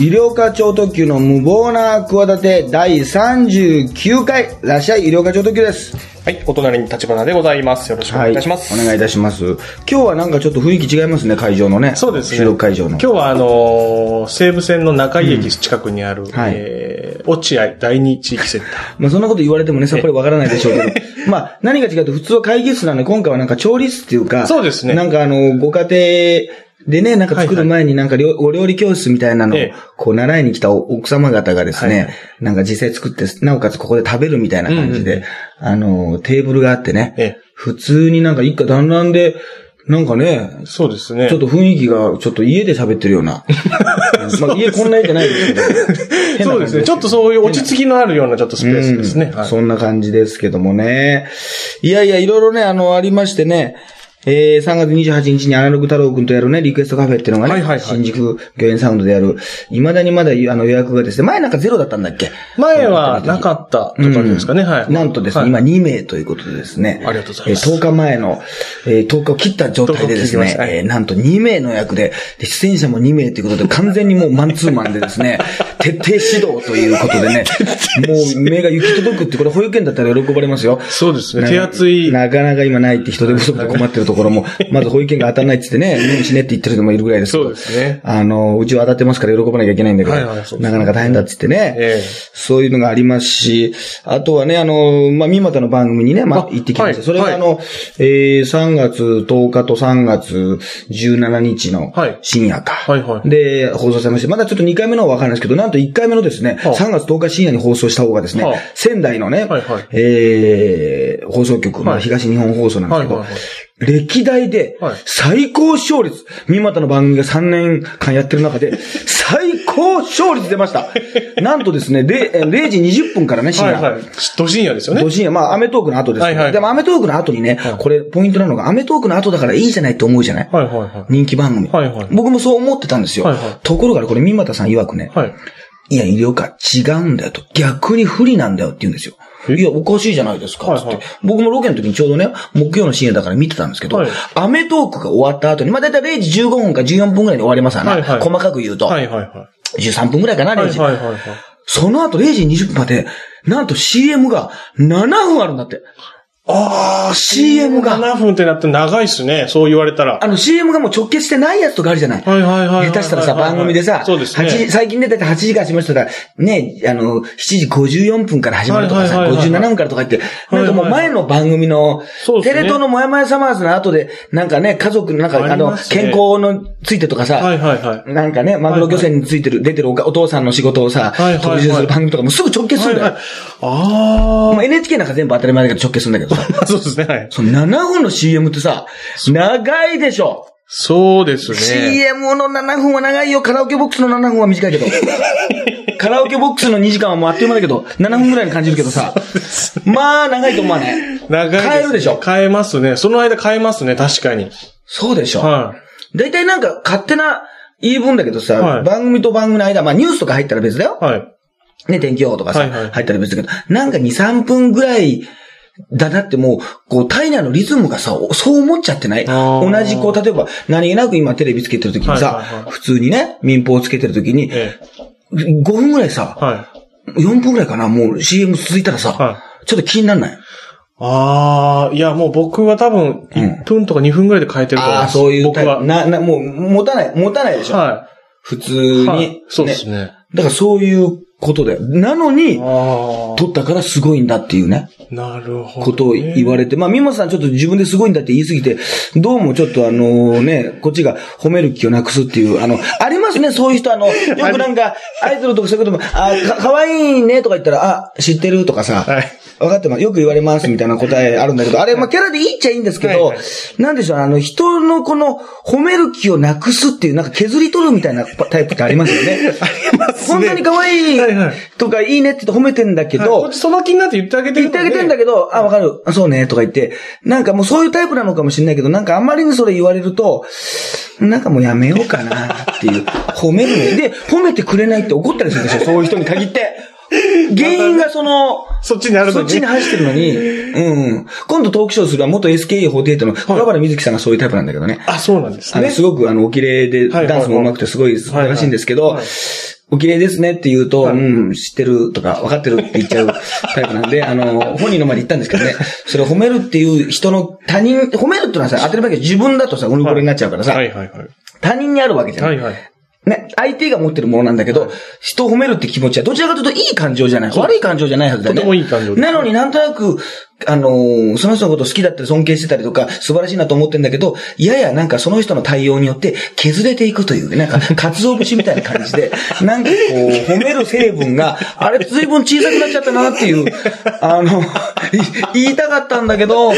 医療課長特急の無謀な企て第39回、らっしゃい医療課長特急です。はい、お隣に立花でございます。よろしくお願いいたします。お願いいたします。今日はなんかちょっと雰囲気違いますね、会場のね。そうですね。収録会場の。今日はあのー西武線の中井駅近くにある、はいえー、落合第二地域センター。まあそんなこと言われてもね、さっぱりわからないでしょうけど。まあ何が違うと普通は会議室なので、今回はなんか調理室っていうか。そうですねなんかあの、ご家庭でね、なんか作る前になんか料、お料理教室みたいなのをええ、こう習いに来た奥様方がですね、はいなんか実際作って、なおかつここで食べるみたいな感じで、あの、テーブルがあってね、ええ普通になんか一家団らんで、なんかね、そうですね。ちょっと雰囲気が、ちょっと家で喋ってるような。まあ家こんな家じゃない ですけど。そうですね。ちょっとそういう落ち着きのあるようなちょっとスペースですね。そんな感じですけどもね。いやいや、いろいろね、あの、ありましてね、えー、3月28日にアナログ太郎くんとやるね、リクエストカフェっていうのがね、はいはいはい新宿御苑サウンドでやる、未だにまだあの予約がですね、前なんかゼロだったんだっけ？前はなかったとかですかね。はい。なんとですね、はい今2名ということでですね。ありがとうございますえー10日前の、えー10日を切った状態でですね10日を切りまし、たはいえーなんと2名の役で、で出演者も2名ということで、完全にもうマンツーマンでですね、徹底指導ということでね、もう目が行き届くって、これ保育園だったら喜ばれますよ。そうですね。な手厚い。なかなか今ないって人手不足で困ってるところも、まず保育園が当たらないって言ってね、入院しねって言ってる人もいるぐらいですけどそうですね。あの、うちは当たってますから喜ばなきゃいけないんだけど、はいはいね。なかなか大変だって言ってね、ええ。そういうのがありますし、あとはね、あの、まあ、三股の番組にね、まああ、行ってきました。はい。それがあの、えー、3月10日と3月17日のはい。深夜か。はいはい。で、放送されまして、まだちょっと2回目のはわかんないですけど、なんと1回目のですね、はあ。3月10日深夜に放送した方がですね、はあ。仙台のね、はいはい。えー、放送局、まあはい。東日本放送なんですけど、はいはいはい歴代ではい最高視聴率、三股の番組が3年間やってる中で、最高視聴率出ました。なんとですね、0, えー0時20分からね、深夜。はいはい。ど深夜ですよねど。深夜、まあ、アメトークの後ですはいはいでもアメトークの後にね、これ、ポイントなのが、アメトークの後だからいいじゃないって思うじゃない、はいはいはい。人気番組、はいはい僕もそう思ってたんですよ。はいはいところがねこれ、三股さん曰くね、はい。いや、医療科違うんだよと。逆に不利なんだよって言うんですよ。えいや、おかしいじゃないですか、つって。はいはい僕もロケの時にちょうどね、木曜の深夜だから見てたんですけど、はいアメトークが終わった後に、まあ、だいたい0時15分か14分ぐらいに終わりますわな。はいはい細かく言うと。はいはいは13分ぐらいかな、い。は0時。いはいはいはい。その後0時20分まで、なんと CM が7分あるんだって。ああ、CM が。7分ってなって長いっすね。そう言われたら。あの CM がもう直結してないやつとかあるじゃない。はいはいはい下手したらさ、番組でさ、そうですね。8時最近出てて8時から始まったら、ね、あの、7時54分から始まるとかさ、はいはいはいはい57分からとか言って、なんかもう前の番組の、テレ東のもやもやサマーズの後で、なんかね、家族のなんか、ああの、健康のついてとかさ、はいはいはい。なんかね、マグロ漁船についてる、出てるお父さんの仕事をさ、特集する番組とかもすぐ直結するんだよ。あまあ NHK なんか全部当たり前だけど直結するんだけど。そうですね。はい。その7分の CM ってさ、長いでしょ。そうですね。CM の7分は長いよ。カラオケボックスの7分は短いけど。カラオケボックスの2時間はもうあっという間だけど、7分ぐらいに感じるけどさ。まあ、長いと思わない？長い。変えるでしょ？変えますね。その間変えますね。確かに。そうでしょ。は大体なんか勝手な言い分だけどさ、はい番組と番組の間、まあニュースとか入ったら別だよい。。はい。ね、天気予報とかさ、はいはい入ったら別だけど、なんか2、3分ぐらい、だなってもう、こう、体内のリズムがさ、そう思っちゃってない？同じ、こう、例えば、何気なく今テレビつけてる時にさ、はいはいはい普通にね、民放つけてる時に、え5分ぐらいさえ。、はい。4分ぐらいかな、もう CM 続いたらさ、はちょっと気になんない？ああ、いやもう僕は多分、1分とか2分ぐらいで変えてると思いああ、ます。そういう。僕は。な、な、もう、持たない、持たないでしょ。は普通い。に、はい。そうですね。だからそういうことだよ。なのに、あ撮ったからすごいんだっていうね。あ。なるほど、ね。ことを言われて、まあ、ミモさんちょっと自分ですごいんだって言いすぎて、どうもちょっとあのね、こっちが褒める気をなくすっていう、あの、ありますね、そういう人、あの、よくなんか、アイドルとかそういうことも、あ、か、かわいいねとか言ったら、あ、知ってるとかさ、はい分かってます。よく言われますみたいな答えあるんだけど、あれ、まあ、キャラでいいっちゃいいんですけど、はいはいなんでしょう、あの、人のこの、褒める気をなくすっていう、なんか削り取るみたいなタイプってありますよね。本当に可愛いはいはいとか、いいねって言って褒めてんだけど、はいこっちその気になって言ってあげてる言ってあげてんだけけど、あ、わかる。あそうね、とか言って、なんかもうそういうタイプなのかもしれないけど、なんかあんまりにそれ言われると、なんかもうやめようかなっていう、褒めるね。で、褒めてくれないって怒ったりするでしょ、そういう人に限って。原因がその、そっちにあるのに。そっちに走ってるのに、うん。今度トークショーするのは元 SKE48 の小原瑞希さんがそういうタイプなんだけどね。あ、そうなんですあの、ね。すごくあの、お綺麗で、ダンスも上手くてすごい素晴らしいんですけどお綺麗ですねって言うと、はいうん、知ってるとか、分かってるって言っちゃうタイプなんで、あの、本人の前で言ったんですけどね、それ褒めるっていう人の他人、褒めるってのはさ、当たり前だけど自分だとさ、うぬぼれになっちゃうからさは、いはいはい。他人にあるわけじゃな。はいいはい。ね、相手が持ってるものなんだけど、人を褒めるって気持ちはどちらかというといい感情じゃない。悪い感情じゃないはずだよね。とてもいい感情ですなのになんとなく、あのーその人のこと好きだったり尊敬してたりとか、素晴らしいなと思ってんだけど、ややなんかその人の対応によって削れていくという、なんか、鰹節みたいな感じで、なんかこう、褒める成分が、あれ随分小さくなっちゃったなっていう、あの、い 言いたかったんだけど、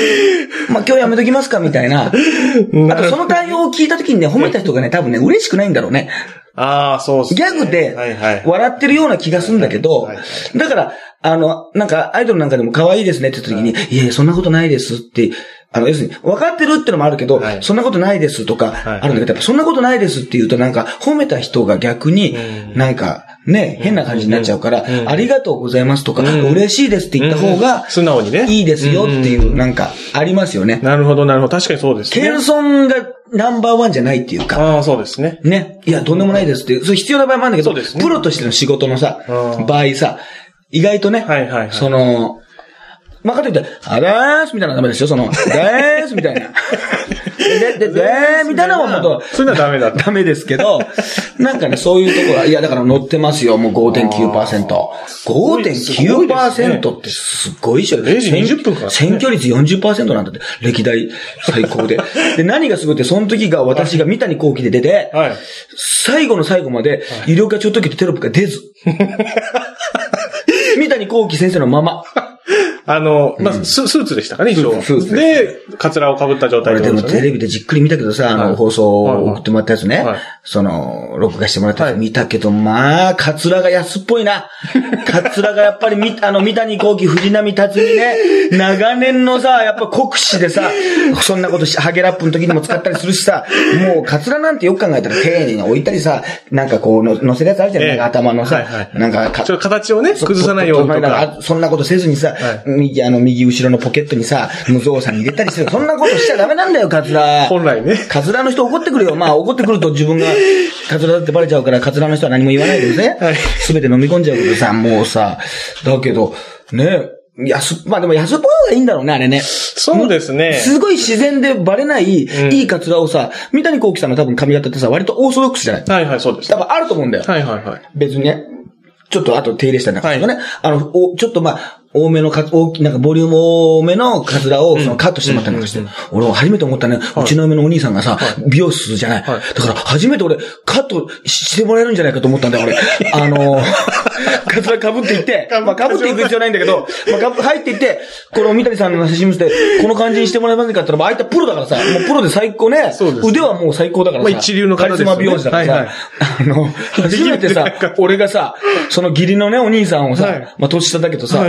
まあ今日やめときますかみたいな。あとその対応を聞いた時にね、褒めた人がね、多分ね、嬉しくないんだろうね。ああ、そうっすね。ギャグではいはい。笑ってるような気がするんだけどはいはい、だから、あの、なんか、アイドルなんかでも可愛いですねって言った時に、いやいや、そんなことないですって、あの、要するに、分かってるってのもあるけどはい、そんなことないですとか、はい。あるんだけど、やっぱそんなことないですって言うと、なんか、褒めた人が逆にう、ん。なんか、ね、変な感じになっちゃうからう、ん。ありがとうございますとか、うん。嬉しいですって言った方うがん、素直にね。いいですよっていう、ん。なんか、ありますよね。なるほど、なるほど。確かにそうですね。謙遜がナンバーワンじゃないっていうか、ああ、そうですね。ね。いや、とんでもないですっていう。それ必要な場合もあるんだけど、そうですねプロとしての仕事のさう、ん場合さ、意外とね、はいはいはいその、まあ、かといって、あらーすみたいなのダメですよ、その、でーすみたいな。で、で、でーみたいなのもと、そういうのはダメだと。ダメですけど、なんかね、そういうところは、いや、だから乗ってますよ、もう5.9%。5.9%ってすごいっしょ。0時20分から選挙率40%なんだって、歴代最高で。で、何がすごいって、その時が私が三谷幸喜で出て、はい。最後の最後まで、医療課長時ってテロップが出ず。三谷幸喜先生のまま。あの、まあ、ススーツでしたかね、衣装。スーツで、カツラを被った状態俺でもテレビでじっくり見たけどさ、あの、はい。放送を送ってもらったやつね。はい。その、録画してもらったやつはい。見たけど、まあ、カツラが安っぽいな。カツラがやっぱりみ、あの、三谷幸喜、藤波辰巳ね、長年のさ、やっぱ国士でさ、そんなことし、ハゲラップの時にも使ったりするしさ、もうカツラなんてよく考えたら丁寧に置いたりさ、なんかこうの、乗せるやつあるじゃん、ええ。なんか頭のさ、はいはい。なんかか形をね、崩さないようにとか。あそんなことせずにさ、は右、あの、右後ろのポケットにさ、無造作に入れたりする。そんなことしちゃダメなんだよ、カツラ。本来ね。カツラの人怒ってくるよ。まあ怒ってくると自分がカツラだってバレちゃうから、カツラの人は何も言わないでねはい。すべて飲み込んじゃうけどさ、もうさ、だけど、ね、安、まあでも安っぽい方がいいんだろうね、あれね。そうですね。すごい自然でバレない、んいいカツラをさ、三谷幸喜さんの多分髪型ってさ、割とオーソドックスじゃないはいはい、そうです。多分あると思うんだよ。はいはいはい。別にね。ちょっとあと手入れしたりなんかするとね。あの、おちょっとまあ、多めのか、大き、なんかボリューム多めのカツラをそのカットしてもらったりなんかして。俺も初めて思ったね。うちの嫁のお兄さんがさ、美容室じゃない。はいだから初めて俺、カットしてもらえるんじゃないかと思ったんだよ、俺。あの、カツラ被っていって、まあ被っていく必要ないんだけど、まあ入っていって、この三谷さんの写真見せて、この感じにしてもらえませんかって言ったら、まああいたプロだからさ、もうプロで最高ね。腕はもう最高だからさ。まあ一流のカリスマ美容師だからさ。はいはいあの、初めてさ、俺がさ、その義理のね、お兄さんをさ、はいまあ年下だけどさ、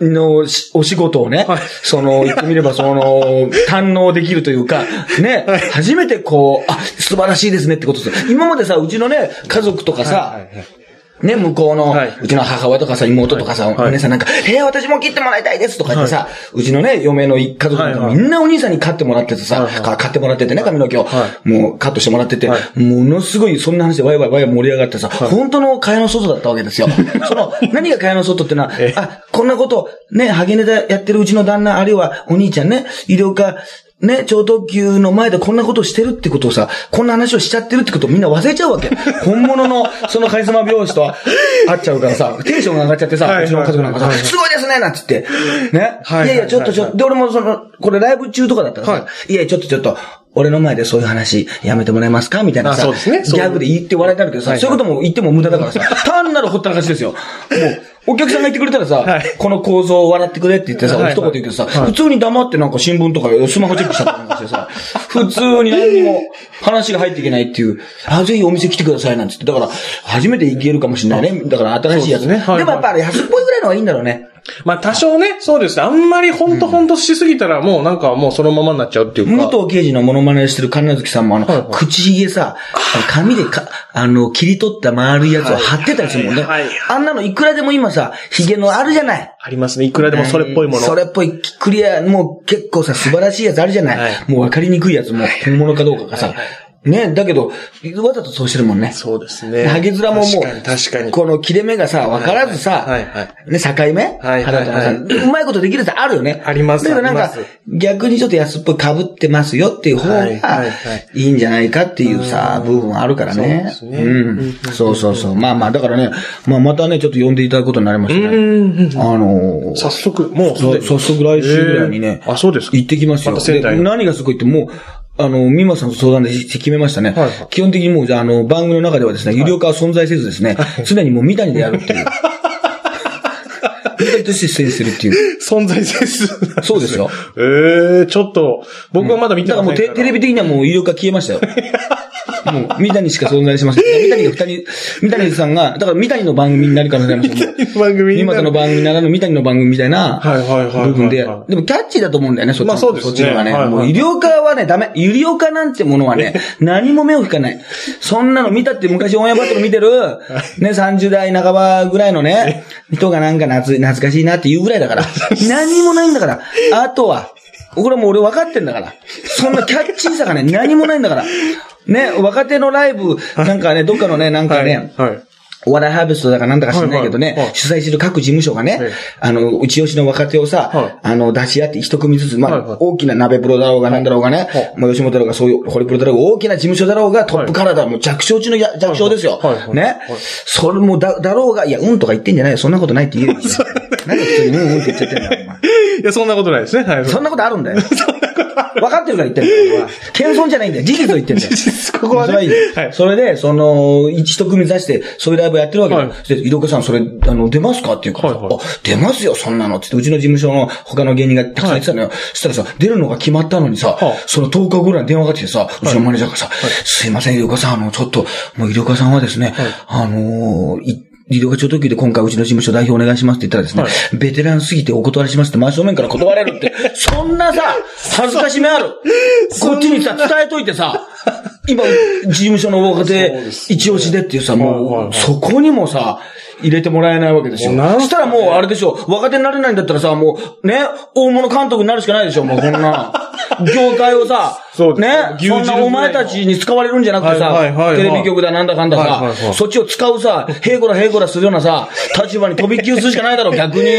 のしお仕事をね、はい。その、言ってみれば、その、堪能できるというか、ね、初めてこう、あ、素晴らしいですねってことです今までさ、うちのね、家族とかさ、はいはいはいね、向こうの、はい。うちの母親とかさ、妹とかさ、はい。お姉さんなんか、えー、私も切ってもらいたいですとか言ってさ、うちのね、嫁の家族なんかみんなお兄さんに買ってもらっててさ、買ってもらっててね、髪の毛を、はもうカットしてもらってて、はものすごいそんな話でワイワイワイ盛り上がってさ、本当の蚊帳の外だったわけですよ。その、何が蚊帳の外ってのはえ、あ、こんなこと、ね、ハゲネタやってるうちの旦那、あるいはお兄ちゃんね、医療科、ね、超特急の前でこんなことをしてるってことをさ、こんな話をしちゃってるってことをみんな忘れちゃうわけ。本物の、そのカリスマ美容師と 会っちゃうからさ、テンションが上がっちゃってさ、はいうちの家族なんかさ、はいはいすごいですねなんつって。ね。はいいやいや、ちょっとちょっと、で、俺もその、これライブ中とかだったらさ、、はいや、ちょっとちょっと、俺の前でそういう話やめてもらえますか？みたいなさ、あそうですね。ギャグで言って笑いになるけどさ、はいそういうことも言っても無駄だからさ、単なるほったらかしですよ。もう、お客さんが言ってくれたらさ、はい。この構造を笑ってくれって言ってさ、はい一言言うけどさ、はい。普通に黙ってなんか新聞とかスマホチェックしたりなんかしてさ、普通に何にも話が入っていけないっていう、あ、ぜひお店来てくださいなんつって、だから、初めて行けるかもしれないね。だから新しいやつ。ね。はい。でもやっぱあれ安っぽいぐらいいのがいいんだろうね。まあ多少ね、そうですね。あんまりほんとほんとしすぎたらもうなんかもうそのままになっちゃうっていうか。武藤刑事のモノマネしてる神奈月さんもあの、はいはい口ひげさ、紙でか、あの、切り取った丸いやつを貼ってたりするもんね。はいはいあんなのいくらでも今さ、ひげのあるじゃない。ありますね。いくらでもそれっぽいもの。それっぽい、クリア、もう結構さ、素晴らしいやつあるじゃない。はいもう分かりにくいやつも、本物かどうかがさ。ね、だけど、わざとそうしてるもんね。そうですね。ハゲ面ももう、確かに確かに。この切れ目がさ、分からずさ、はいはいね、境目？はいはいはいうまいことできるやつあるよね。ありますだけどなんか逆にちょっと安っぽい被ってますよっていう方はいがはいはい、んじゃないかっていうさ、部分あるからね。そうですねうん。そうそうそう。まあまあ、だからね、まあまたね、ちょっと呼んでいただくことになりましたね。うん。あのー、早速、もう早速来週ぐらいにねえ、ーあ、そうですか。行ってきますよ。何がすごいって、もう、あの、ミマさんと相談で決めましたね。はいはい基本的にもう、じゃあ、あの、番組の中ではですね、有料化は存在せずですね、常にもう三谷でやるっていう。三谷として出演するっていう。存在せず。そうですよ。ええちょっと、僕はまだ見てだからもうテテレビ的にはもう有料化消えましたよ。もう、三谷しか存在しません。三谷が二人、三谷さんが、だから三谷の番組になる可能性ありますよ。番組今との番組ならぬ三谷の番組みたいなはいはいはい部分で、でもキャッチーだと思うんだよね、そっちのまあそうですねそっちの方がね。はいはいもう医療科はね、ダメ。医療科なんてものはね、何も目を引かない。そんなの見たって昔オンエアバトル見てる、ね、30代半ばぐらいのね、人がなんか懐懐かしいなっていうぐらいだから。何もないんだから。あとは、これもう俺分かってんだから。そんなキャッチーさがね、何もないんだから。ね、若手のライブ、なんかね、どっかのね、なんかね、はい。はい。お笑いハーベストだかなんだか知らないけどね、はいはいはい主催してる各事務所がね、はいあの、うち押しの若手をさ、はいあの、出し合って一組ずつ、まあ、はいはい大きな鍋プロだろうがなんだろうがね、はいまあ、吉本だろうが、そういう、ホリプロだろうが、大きな事務所だろうが、トップカラーだ、もう弱小中のや弱小ですよ。ね、はいそれもだ、だろうが、いや、うんとか言ってんじゃないよ。そんなことないって言えよ。なんで普通にうんうんって言っちゃってんだよ、お前。いや、そんなことないですね。はい。そんなことあるんだよ。分かってるから言ってんだよ。謙遜じゃないんだよ。事実を言ってんだよ。ここはねはいそれで、その、一一組出して、そういうライブやってるわけだよ。はで、井戸岡さん、それ、あの、出ますかっていうからさ、はいはいあ、出ますよ、そんなの。って言って、うちの事務所の他の芸人がたくさん言ってたのよ。そしたらさ、出るのが決まったのにさ、はあその10日後ぐらいに電話が来てさ、うちのマネージャーがさ、すいません、井戸岡さん、あの、ちょっと、もう井戸岡さんはですね、あのー、い医療課長特急で今回うちの事務所代表お願いしますって言ったらですね、はい。ベテランすぎてお断りしますって真正面から断れるって、そんなさ、恥ずかしめある。こっちにさ、伝えといてさ、今、事務所の若手一押しでっていうさ、もう、はいそこにもさ、入れてもらえないわけですよ。もうなんそしたらもう、あれでしょ、若手になれないんだったらさ、もう、ね、大物監督になるしかないでしょ、もうこんな。業界をさ、そうですね、そんなお前たちに使われるんじゃなくてさ、はいはいはいはいテレビ局だなんだかんださ、はいはいはいそっちを使うさ、へいこらへいこらするようなさ、立場に飛び級するしかないだろ、逆に。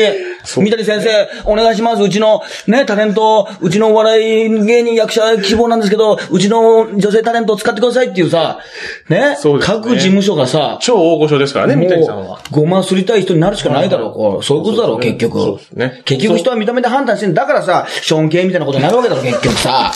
三谷先生、お願いします。うちの、ね、タレント、うちのお笑い芸人役者希望なんですけど、うちの女性タレントを使ってくださいっていうさ、ね、そうですね各事務所がさ、超大御所ですからね、三谷さんは。ごますりたい人になるしかないだろう、こう。そういうことだろう、結局。そうですね結局人は見た目で判断してんだからさ、ショーン系みたいなことになるわけだろ、結局さ。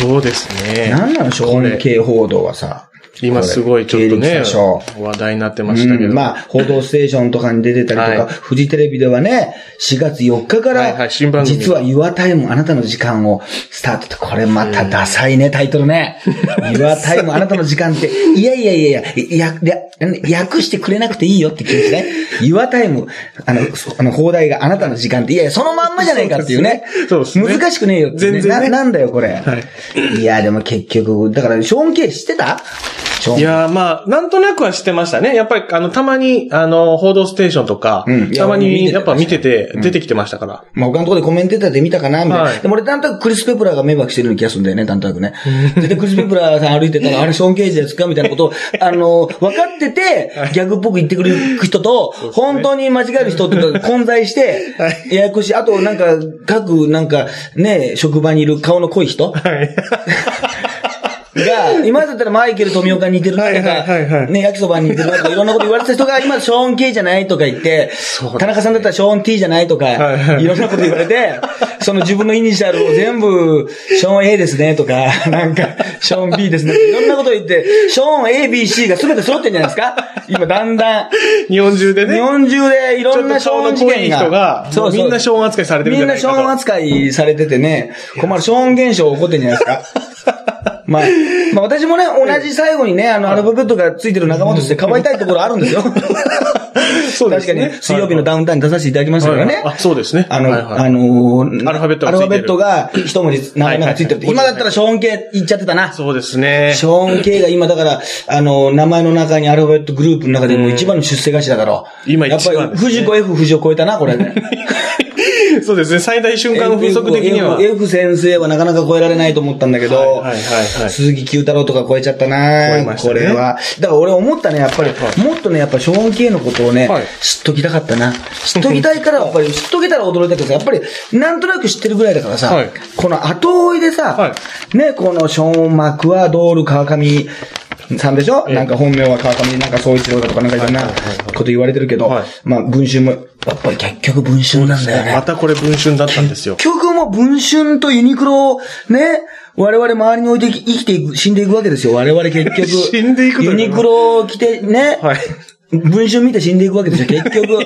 そうですね。なんなの、ショーン系報道はさ。今すごいちょっとね話題になってましたけど。うん、まあ、報道ステーションとかに出てたりとか、はいフジテレビではね、4月4日から、実は Your Time あなたの時間をスタートって、これまたダサいね、タイトルね。Your Time あなたの時間って、いやいやいやいや、訳してくれなくていいよって気持ちね。Your Time、あの、そあの、放題があなたの時間って、いやいや、そのまんまじゃないかっていうね。そうですね難しくねえよって、ね。全然ねななんだよ、これ。い、や、でも結局、だから、ショーン・ケイ知ってた？いやーまあ、なんとなくは知ってましたね。やっぱり、あの、たまに、あの、報道ステーションとか、うんたまに、やっぱ見てて、出てきてましたから。まあ他のところでコメンテーターで見たかなみたいな。はいでも俺なんとなくクリス・ペプラーが迷惑してる気がするんだよね、なんとなくね。で、クリス・ペプラーさん歩いてたら、あれショーン・ケージですかみたいなことを、あの、分かってて、ギャグっぽく言ってくれる人と、本当に間違える人って 混在して、ややこしい。あとなんか、各なんか、ね、職場にいる顔の濃い人はい。が、今だったらマイケル富岡に似てるなとはいはいはいはか、いね、焼きそばに似てるなとか、いろんなこと言われてた人が、今ショーン K じゃないとか言って、田中さんだったらショーン T じゃないとか、はいろんなこと言われて、その自分のイニシャルを全部、ショーン A ですねとか、なんか、ショーン B ですねいろんなこと言って、ショーン A、B、C が全て揃ってんじゃないですか？今だんだん。日本中でね。日本中でいろんなショーン事件が。ちょっと顔の濃い人がもうみんなショーン扱いされてるんみんじゃなショーン扱いされててね、困る、ショーン現象起こってんじゃないですか？まあ、まあ私もね、同じ最後にね、あの、アルファベットがついてる仲間としてかばいたいところあるんですよ。そうですね確かに、水曜日のダウンタウンに出させていただきましたからね。あそうですねあの、あのーアルファベットがアルファベットが一文字、名前がついてる今だったらショーン系言っちゃってたな。そうですね。ショーン系が今だから、あの、名前の中にアルファベットグループの中でも一番の出世頭だろう。今やっぱり、一番ですね藤子 F 藤を超えたな、これね。そうですね。最大瞬間風速的には。F, F 先生はなかなか超えられないと思ったんだけど、はいはいはいはい鈴木九太郎とか超えちゃったなねこれは。だから俺思ったね、やっぱり、もっとね、やっぱショーン系のことをね、はい知っときたかったな。知っときたいから、やっぱり知っとけたら驚いたけどさ、やっぱり、なんとなく知ってるぐらいだからさ、はいこの後追いでさ、はね、このショーン・マクワドール川上さんでしょ、ええなんか本名は川上でなんか総一郎だとかなんかいろんなはいはいはいはいこと言われてるけど、はいまあ文春も、やっぱり結局文春なんだよね。またこれ文春だったんですよ。結局もう文春とユニクロをね、我々周りに置いて生きていく、死んでいくわけですよ。我々結局。死んでいくユニクロを着てね、はい。文春見て死んでいくわけですよ。結局。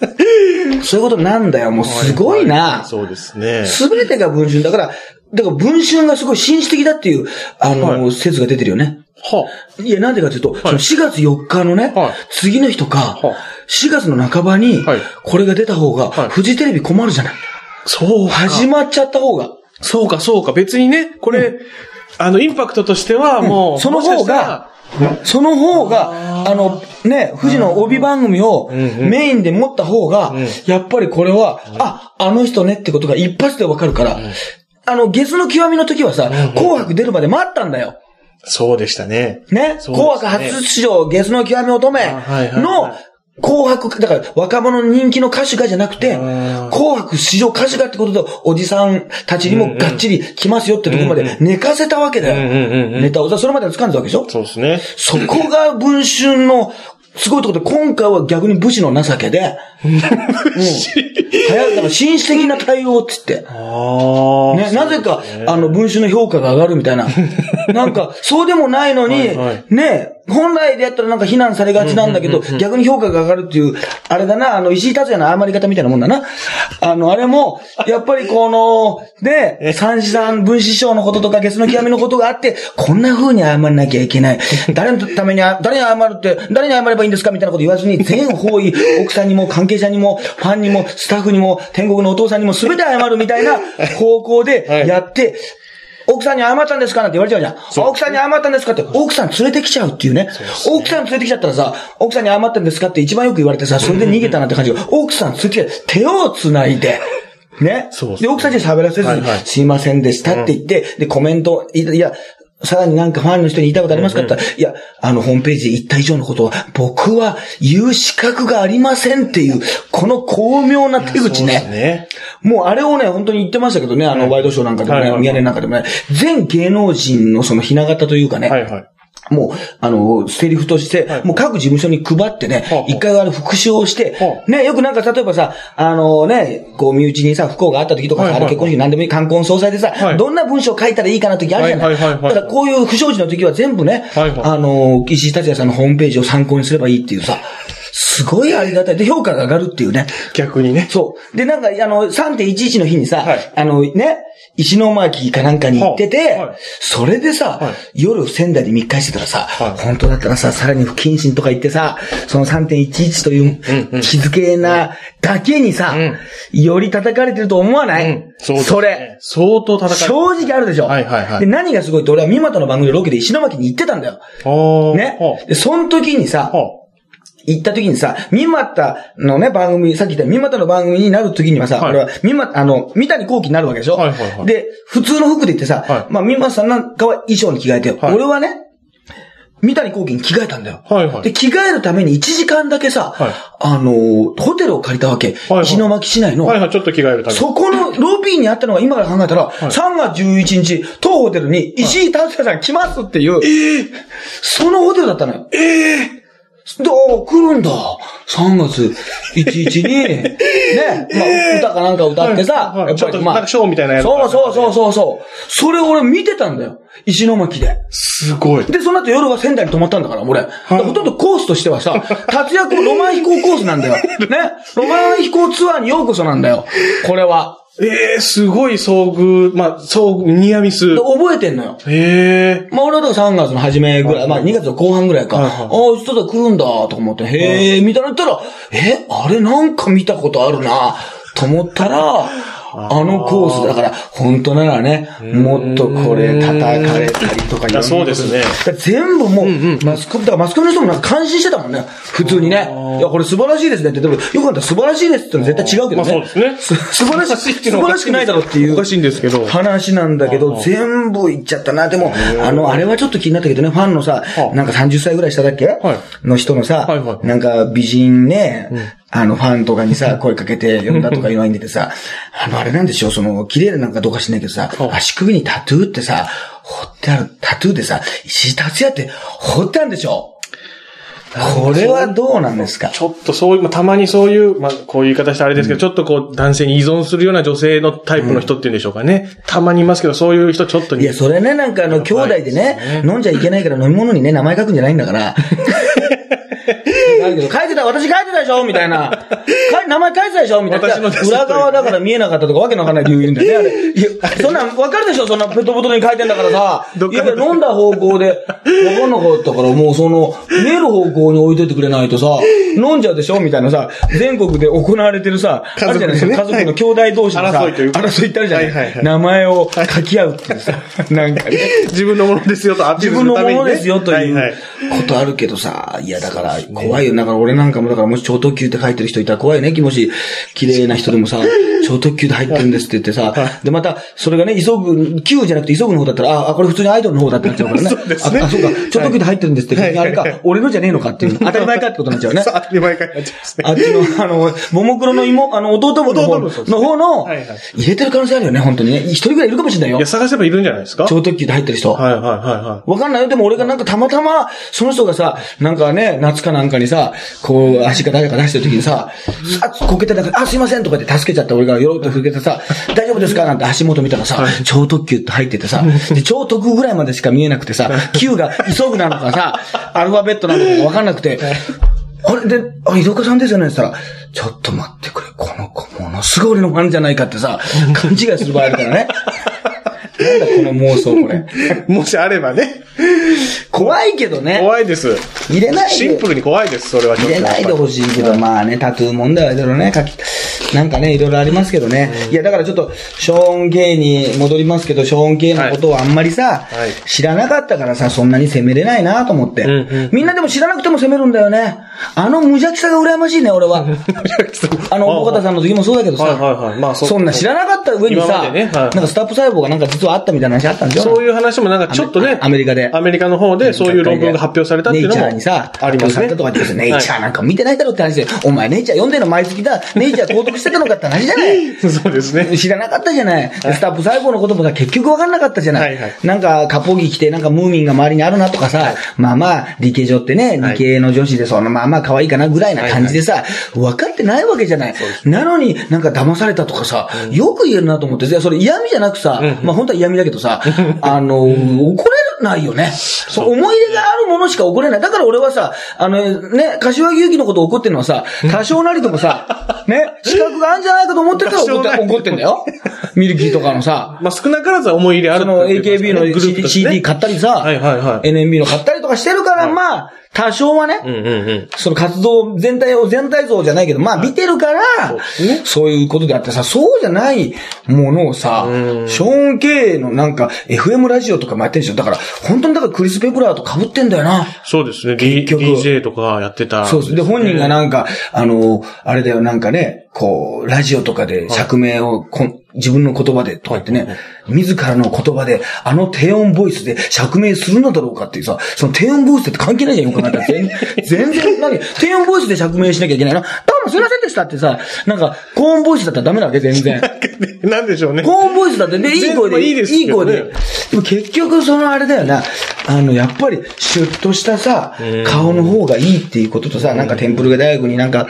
そういうことなんだよ。もうすごいな。そうですね。すべてが文春だから、だから文春がすごい紳士的だっていう、あの、はい説が出てるよね。はいや、なんでかというと、その4月4日のね、はい。次の日とか、は4月の半ばにはい、これが出た方が、はい。フジテレビ困るじゃない。そうか。始まっちゃった方が。そうか、そうか。別にね、これ、あの、インパクトとしてはもう、その方が、その方が、あの、ね、富士の帯番組をメインで持った方が、やっぱりこれは、あ、あの人ねってことが一発でわかるから、あの、月の極みの時はさ、紅白出るまで待ったんだよ。そうでしたね。ね、紅白初出場、月の極み乙女の、紅白、だから若者の人気の歌手がじゃなくて、ん紅白出場歌手がってことで、おじさんたちにもがっちり来ますよってところまで寝かせたわけだよ。うんネタを。それまでは掴んだわけでしょ？そうですね。そこが文春の、すごいところで、今回は逆に武士の情けで、うん。早い、だから紳士的な対応って言って。ああ。ね、なぜか、あの、文春の評価が上がるみたいな。なんか、そうでもないのに、ね、本来でやったらなんか非難されがちなんだけど、逆に評価が上がるっていう、あれだな、あの、石井達也の謝り方みたいなもんだな。あの、あれも、やっぱりこの、ね、三子さん、文子師匠のこととか、月の極みのことがあって、こんな風に謝らなきゃいけない。誰のために、誰に謝るって、誰に謝ればいいんですかみたいなこと言わずに、全方位、奥さんにも、関係者にも、ファンにも、スタッフにも、天国のお父さんにも、すべて謝るみたいな方向でやって、奥さんに謝ったんですかなんて言われちゃうじゃん。奥さんに謝ったんですかって、奥さん連れてきちゃうっていうね。奥さん連れてきちゃったらさ、奥さんに謝ったんですかって一番よく言われてさ、それで逃げたなって感じが、奥さん連れてきちゃう。手を繋いで、ね。で、奥さんに喋らせずに、はいはい。すいませんでしたって言って、で、コメント、いいや、さらになんかファンの人に言いたいことありますかって言ったら、いや、あの、ホームページで言った以上のことは、僕は言う資格がありませんっていう、この巧妙な手口ね。ね。もうあれをね、本当に言ってましたけどね、あの、ワイドショーなんかでもね、はいはい宮根なんかでもね、全芸能人のそのひな形というかね、はいはい。もう、あの、セリフとして、はいもう各事務所に配ってね一回あの復習をしては、ね、よくなんか例えばさ、あのね、こう身内にさ、不幸があった時とかさ、はいはい結婚式なんでもいい、冠婚葬祭でさは、いどんな文章書いたらいいかな時あるじゃない。はいはいはいはいだからこういう不祥事の時は全部ね、はいはいあの、石井達也さんのホームページを参考にすればいいっていうさ、すごいありがたい。で、評価が上がるっていうね。逆にね。そう。で、なんか、あの、3.11の日にさ、はいあのね、石巻かなんかに行ってて、はいはいそれでさ、はい夜仙台で密会してたらさ、はい本当だったらさ、さらに不謹慎とか言ってさ、その3.11といううんうん気づけなだけにさ、うんより叩かれてると思わない、うん。そねそれ。相当戦い。正直あるでしょ？はいはいはいで、何がすごいって俺は三股の番組でロケで石巻に行ってたんだよ。ねは。で、その時にさ行った時にさ、三股のね、番組、さっき言った三股の番組になる時にはさ、はい俺は三股、あの、三谷幸喜になるわけでしょ？はいはいはいで、普通の服で行ってさ、はいまあ、三股さんなんかは衣装に着替えてよ。はい俺はね、三谷幸喜に着替えたんだよ。はいはいで、着替えるために1時間だけさ、はいあのー、ホテルを借りたわけ。はい石巻市内の。はいはい、ちょっと着替えるために。そこのロビーにあったのが今から考えたら、3月11日、当ホテルに石井達也さん来ますっていう、そのホテルだったのよ。ええで、ああ、来るんだ。3月11に、ね、まあ、歌かなんか歌ってさ、はいはいちょっとまなんかショーみたいなやつそうそうそうそうそう。それ俺見てたんだよ。石巻で。すごい。で、その後夜は仙台に泊まったんだから、俺。ほとんどコースとしてはさ、達也君ロマン飛行コースなんだよ。ね。ロマン飛行ツアーにようこそなんだよ。これは。ええすごい遭遇、まあ、遭遇、ニアミス。覚えてんのよ。へえ。まあ俺はだから3月の初めぐらい、まあ2月の後半ぐらいか。はいはいああ、人だ来るんだ、とか思って、へえ、みたいなったら、え、あれなんか見たことあるな、と思ったら、あのコースだから、本当ならね、もっとこれ叩かれたりとかいやそうですね全部もう、マスコミ、だマスコミの人もなんか感心してたもんね。普通にね。いや、これ素晴らしいですねって。でも、よくあったら素晴らしいですってのは絶対違うけどね。まあそうですねす素晴らしい、素晴らしいっていうのは素晴らしくないだろうっていう。おかしいんですけど話なんだけど、全部言っちゃったな。でも、あの、あれはちょっと気になったけどね、ファンのさ、なんか30歳ぐらい下だっけはいの人のさはいはい、なんか美人ね、あの、ファンとかにさ、声かけて呼んだとかいうのがいいんでてさ、あの、あれなんでしょう、その、綺麗ななんかどうかしないけどさ、足首にタトゥーってさ、彫ってある、タトゥーでさ、石井達也って彫ってあるんでしょこれはどうなんですか？ちょっとそういう、まあたまにそういう、まあ、こういう言い方してあれですけど、ちょっとこう、男性に依存するような女性のタイプの人っていうんでしょうかね。たまにいますけど、そういう人ちょっとにいや、それね、なんかあの、兄弟でね、飲んじゃいけないから飲み物にね、名前書くんじゃないんだから。書いてた、私書いてたでしょみたいな。か名前書いてたでしょみたいな。裏側だから見えなかったとかわけのわかんない理由言うんだよね、あれ。いや、そんなんわかるでしょそんなペットボトルに書いてんだからさ。いや、飲んだ方向で、わかんなかったから、もうその、見える方向に置いといてくれないとさ、飲んじゃうでしょみたいなさ、全国で行われてるさ、家族あるじゃないですか。家族の兄弟同士のさ、争いというか争いってあるじゃない？名前を書き合うっていうさ、なんかね。自分のものですよとアピー自分のルするために、ね。ものですよということあるけどさ、いやだから怖いよ。だから俺なんかもだからもし超特急って書いてる人いたら怖いね。もし綺麗な人でもさ、超特急で入ってるんですって言ってさ、でまたそれがね、急ぐ、急じゃなくて急ぐの方だったら、あ、あこれ普通にアイドルの方だってなっちゃうからね。そうですねあ、あそうか、超特急で入ってるんですって、はいあれか、俺のじゃねえのかっていう、当たり前かってことになっちゃうね。当たり前かっちゃいますね。あっちの、あの、ももクロの妹、あの、弟分の方の方の入れてる可能性あるよね、本当にね。一人ぐらいいるかもしれないよいや、。探せばいるんじゃないですか？超特急で入ってる人。はいはいはいはわかんないよ。でも俺がなんかたまたま、その人がさ、なんかね、夏かなんかにさ、こう、足か誰か出してる時にさ、あ、こけてたから、あ、すいませんとかって助けちゃった俺がよろっとふけてさ、大丈夫ですか？なんて足元見たらさ、超特急って入っててさ、で、超特ぐらいまでしか見えなくてさ、Q が急ぐなのかさ、アルファベットなのかわかんなくて、あれ？で、あ、井戸岡さんですよね？って言ったら、ちょっと待ってくれ、この子ものすごい俺のファンじゃないかってさ、勘違いする場合あるからね。なんだこの妄想これ。い。もしあればね。怖いけどね。怖いです。入れないで。シンプルに怖いです、それはちょっと。入れないでほしいけど、まあね、タトゥー問題はいろいろね、書き、なんかね、いろいろありますけどね。いや、だからちょっと、ショーン・ケイに戻りますけど、ショーン・ケイのことをあんまりさ、はい。知らなかったからさ、そんなに責めれないなと思って、んうん。みんなでも知らなくても責めるんだよね。あの無邪気さが羨ましいね、俺は。あの、岡田さんの時もそうだけどさ、はいはいはい。まあそんな知らなかった上に今まさ、でねはい。なんかスタップ細胞がなんか実はあったみたいな話あったんですよ。そういう話もなんかちょっとね、アメリカで。アメリカの方でそういう論文が発表されたっていうのもネイチャーにさ、ありますね。発表された。とかって言ネイチャーなんか見てないだろって話で、お前ネイチャー読んでるの毎月だ、ネイチャー購読してたのかって話じゃない。そうですね。知らなかったじゃない。でスタップ細胞のこともさ、結局分かんなかったじゃない。はいはいなんか、カポギ着て、なんかムーミンが周りにあるなとかさ、まあまあ、理系女ってね、はい理系の女子でそのまあまあ可愛いかなぐらいな感じでさ、分かってないわけじゃない。なのになんか騙されたとかさ、よく言えるなと思って、それ嫌味じゃなくさ、まあ本当は嫌味だけどさ、あの、怒れないよね。そう思い入れがあるものしか怒れない。だから俺はさ、あのね、柏木由紀のこと怒ってるのはさ、多少なりともさ、ね、資格があるんじゃないかと思ってるから怒ってんだよ。ミルキーとかのさ、まあ少なからず思い入れあるその AKB のねグループ CD, CD 買ったりさ、はいはいはい NMB の買ったりとかしてるから、まあ、多少はね、うんうんうん。その活動全体を、全体像じゃないけど、まあ見てるから、そういうことであってさ、そうじゃないものをさ、ショーン・ケイのなんか FM ラジオとかもやってるでしょ。だから、本当にだからクリス・ペプラーと被ってんだよな。そうですね。D- 局 DJ とかやってた。そうです。で、本人がなんか、あの、あれだよ、なんかね、こう、ラジオとかで釈明をこん、自分の言葉でとか言ってね、自らの言葉で、あの低音ボイスで釈明するのだろうかっていうさ、その低音ボイスって関係ないじゃん、よく考えたら。全全然、何？低音ボイスで釈明しなきゃいけないの？どうもすいませんでしたってさ、なんか、高音ボイスだったらダメなわけ、全然。なんでしょうね。高音ボイスだって、で、いい声で、いいいい声で。でも結局、そのあれだよな、あの、やっぱり、シュッとしたさ、顔の方がいいっていうこととさ、なんかテンプルが大学になんか、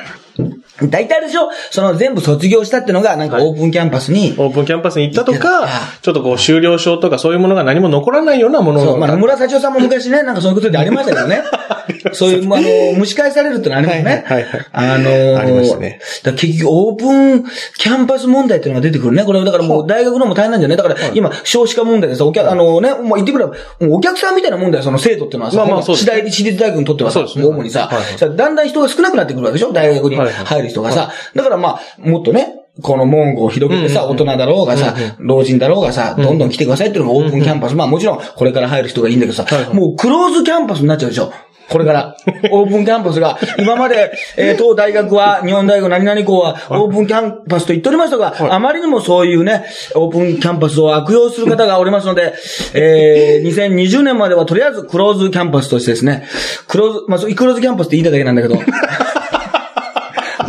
大体あれでしょ？その全部卒業したってのが、なんかオープンキャンパスに、オープンキャンパスに行ったと行かちょっとこう修了証とかそういうものが何も残らないようなものそう、まあ、野村幸男さんも昔ね、なんかそういうことでありましたけどね。そういう、まああの、蒸し返されるってのはありますね。はいはいはい。あのありますね。だ結局、オープンキャンパス問題っていうのが出てくるね。これ、だからもう大学のも大変なんじゃない？だから、今、少子化問題でさ、お客、あのね、もう言ってくれば、もうお客さんみたいなもんだよ、その生徒っていうのはさ、まあまあそうです私大、私立大学にとってはさ、ね。主にさ、はいはい。さだんだん人が少なくなってくるわけでしょ？大学にはいはい。入る人がさ。だからまあ、もっとね、この門戸を広げてさ、大人だろうがさ、老人だろうがさ、どんどん来てくださいっていうのがオープンキャンパス。まあもちろん、これから入る人がいいんだけどさ、もうクローズキャンパスになっちゃうでしょ？これから。オープンキャンパスが、今まで、えー当大学は、日本大学何々校は、オープンキャンパスと言っておりましたが、あまりにもそういうね、オープンキャンパスを悪用する方がおりますので、えー、2020年まではとりあえずクローズキャンパスとしてですね、クローズ、まあ、そうクローズキャンパスって言いただけなんだけど、